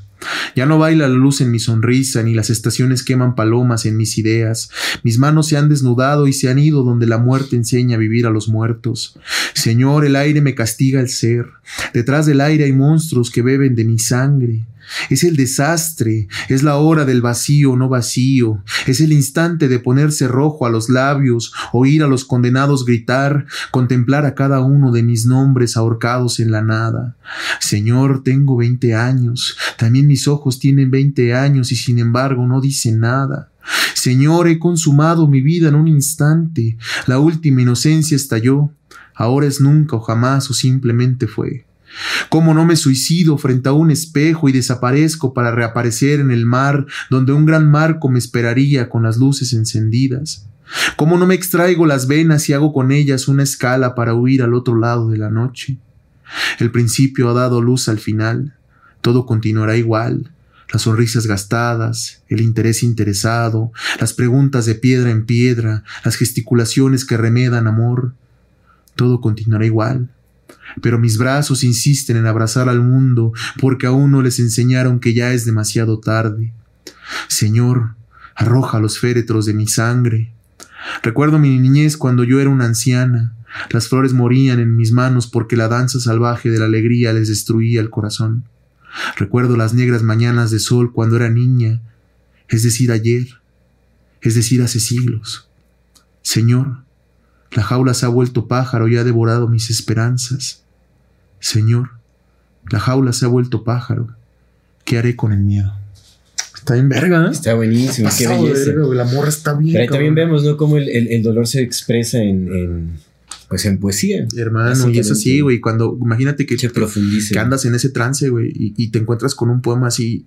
Ya no baila la luz en mi sonrisa, ni las estaciones queman palomas en mis ideas. Mis manos se han desnudado y se han ido donde la muerte enseña a vivir a los muertos. Señor, el aire me castiga el ser. Detrás del aire hay monstruos que beben de mi sangre. Es el desastre, es la hora del vacío no vacío, es el instante de ponerse rojo a los labios, oír a los condenados gritar, contemplar a cada uno de mis nombres ahorcados en la nada. Señor, tengo veinte años, también mis ojos tienen veinte años y sin embargo no dicen nada. Señor, he consumado mi vida en un instante, la última inocencia estalló, ahora es nunca o jamás o simplemente fue. ¿Cómo no me suicido frente a un espejo y desaparezco para reaparecer en el mar donde un gran marco me esperaría con las luces encendidas? ¿Cómo no me extraigo las venas y hago con ellas una escala para huir al otro lado de la noche? El principio ha dado luz al final, todo continuará igual, las sonrisas gastadas, el interés interesado, las preguntas de piedra en piedra, las gesticulaciones que remedan amor, todo continuará igual pero mis brazos insisten en abrazar al mundo porque aún no les enseñaron que ya es demasiado tarde. Señor, arroja los féretros de mi sangre. Recuerdo mi niñez cuando yo era una anciana. Las flores morían en mis manos porque la danza salvaje de la alegría les destruía el corazón. Recuerdo las negras mañanas de sol cuando era niña, es decir, ayer, es decir, hace siglos. Señor, la jaula se ha vuelto pájaro y ha devorado mis esperanzas. Señor, la jaula se ha vuelto pájaro. ¿Qué haré con el miedo? Está bien verga, ¿eh? Está buenísimo, qué belleza. verga, La morra está bien. Pero ahí también vemos, ¿no? Cómo el, el- el dolor se expresa en, en, pues en poesía. Hermano, y es Básicamente. así, güey. Cuando, imagínate que, Se profundiza. que andas en ese trance, güey, y, y te encuentras con un poema así,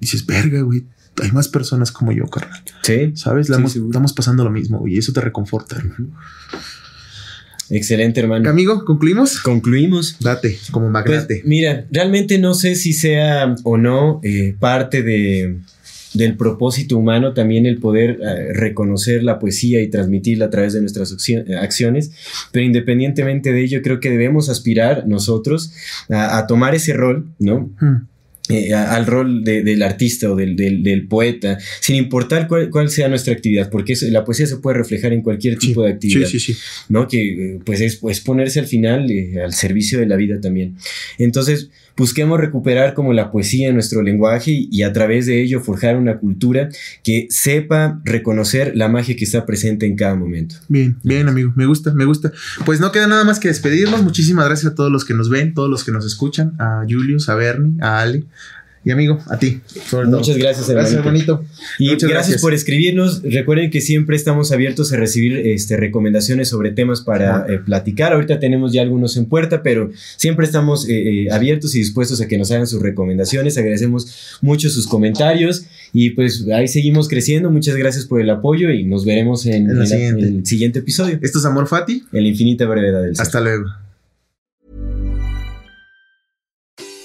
dices, verga, güey. Hay más personas como yo, carnal. Sí. ¿Sabes? La Sí, hemos- seguro. estamos pasando lo mismo, güey. Y eso te reconforta. hermano. Excelente, hermano. Amigo, ¿concluimos? Concluimos. Date, como Pues, magnate. mira, realmente no sé si sea o no eh, parte de, del propósito humano también el poder eh, reconocer la poesía y transmitirla a través de nuestras eh, acciones, pero independientemente de ello, creo que debemos aspirar nosotros a, a tomar ese rol, ¿no? Hmm. eh, al rol del artista o del, poeta, sin importar cuál, sea nuestra actividad, porque la poesía se puede reflejar en cualquier tipo de actividad. Sí, sí, sí. ¿no? Que pues es, ponerse al final al servicio de la vida también. Entonces, busquemos recuperar como la poesía en nuestro lenguaje y, a través de ello forjar una cultura que sepa reconocer la magia que está presente en cada momento. Bien, bien amigo, me gusta, me gusta. Pues no queda nada más que despedirnos. Muchísimas gracias a todos los que nos ven, todos los que nos escuchan, a Julius, a Bernie, a Ale, y amigo, a ti. Muchas gracias, hermanito. Gracias, hermanito. Y gracias, por escribirnos. Recuerden que siempre estamos abiertos a recibir este, recomendaciones sobre temas para eh, platicar. Ahorita tenemos ya algunos en puerta, pero siempre estamos eh, eh, abiertos y dispuestos a que nos hagan sus recomendaciones. Agradecemos mucho sus comentarios y pues ahí seguimos creciendo. Muchas gracias por el apoyo y nos veremos en, el, siguiente. episodio. Esto es Amor Fati. En la infinita brevedad del Hasta luego.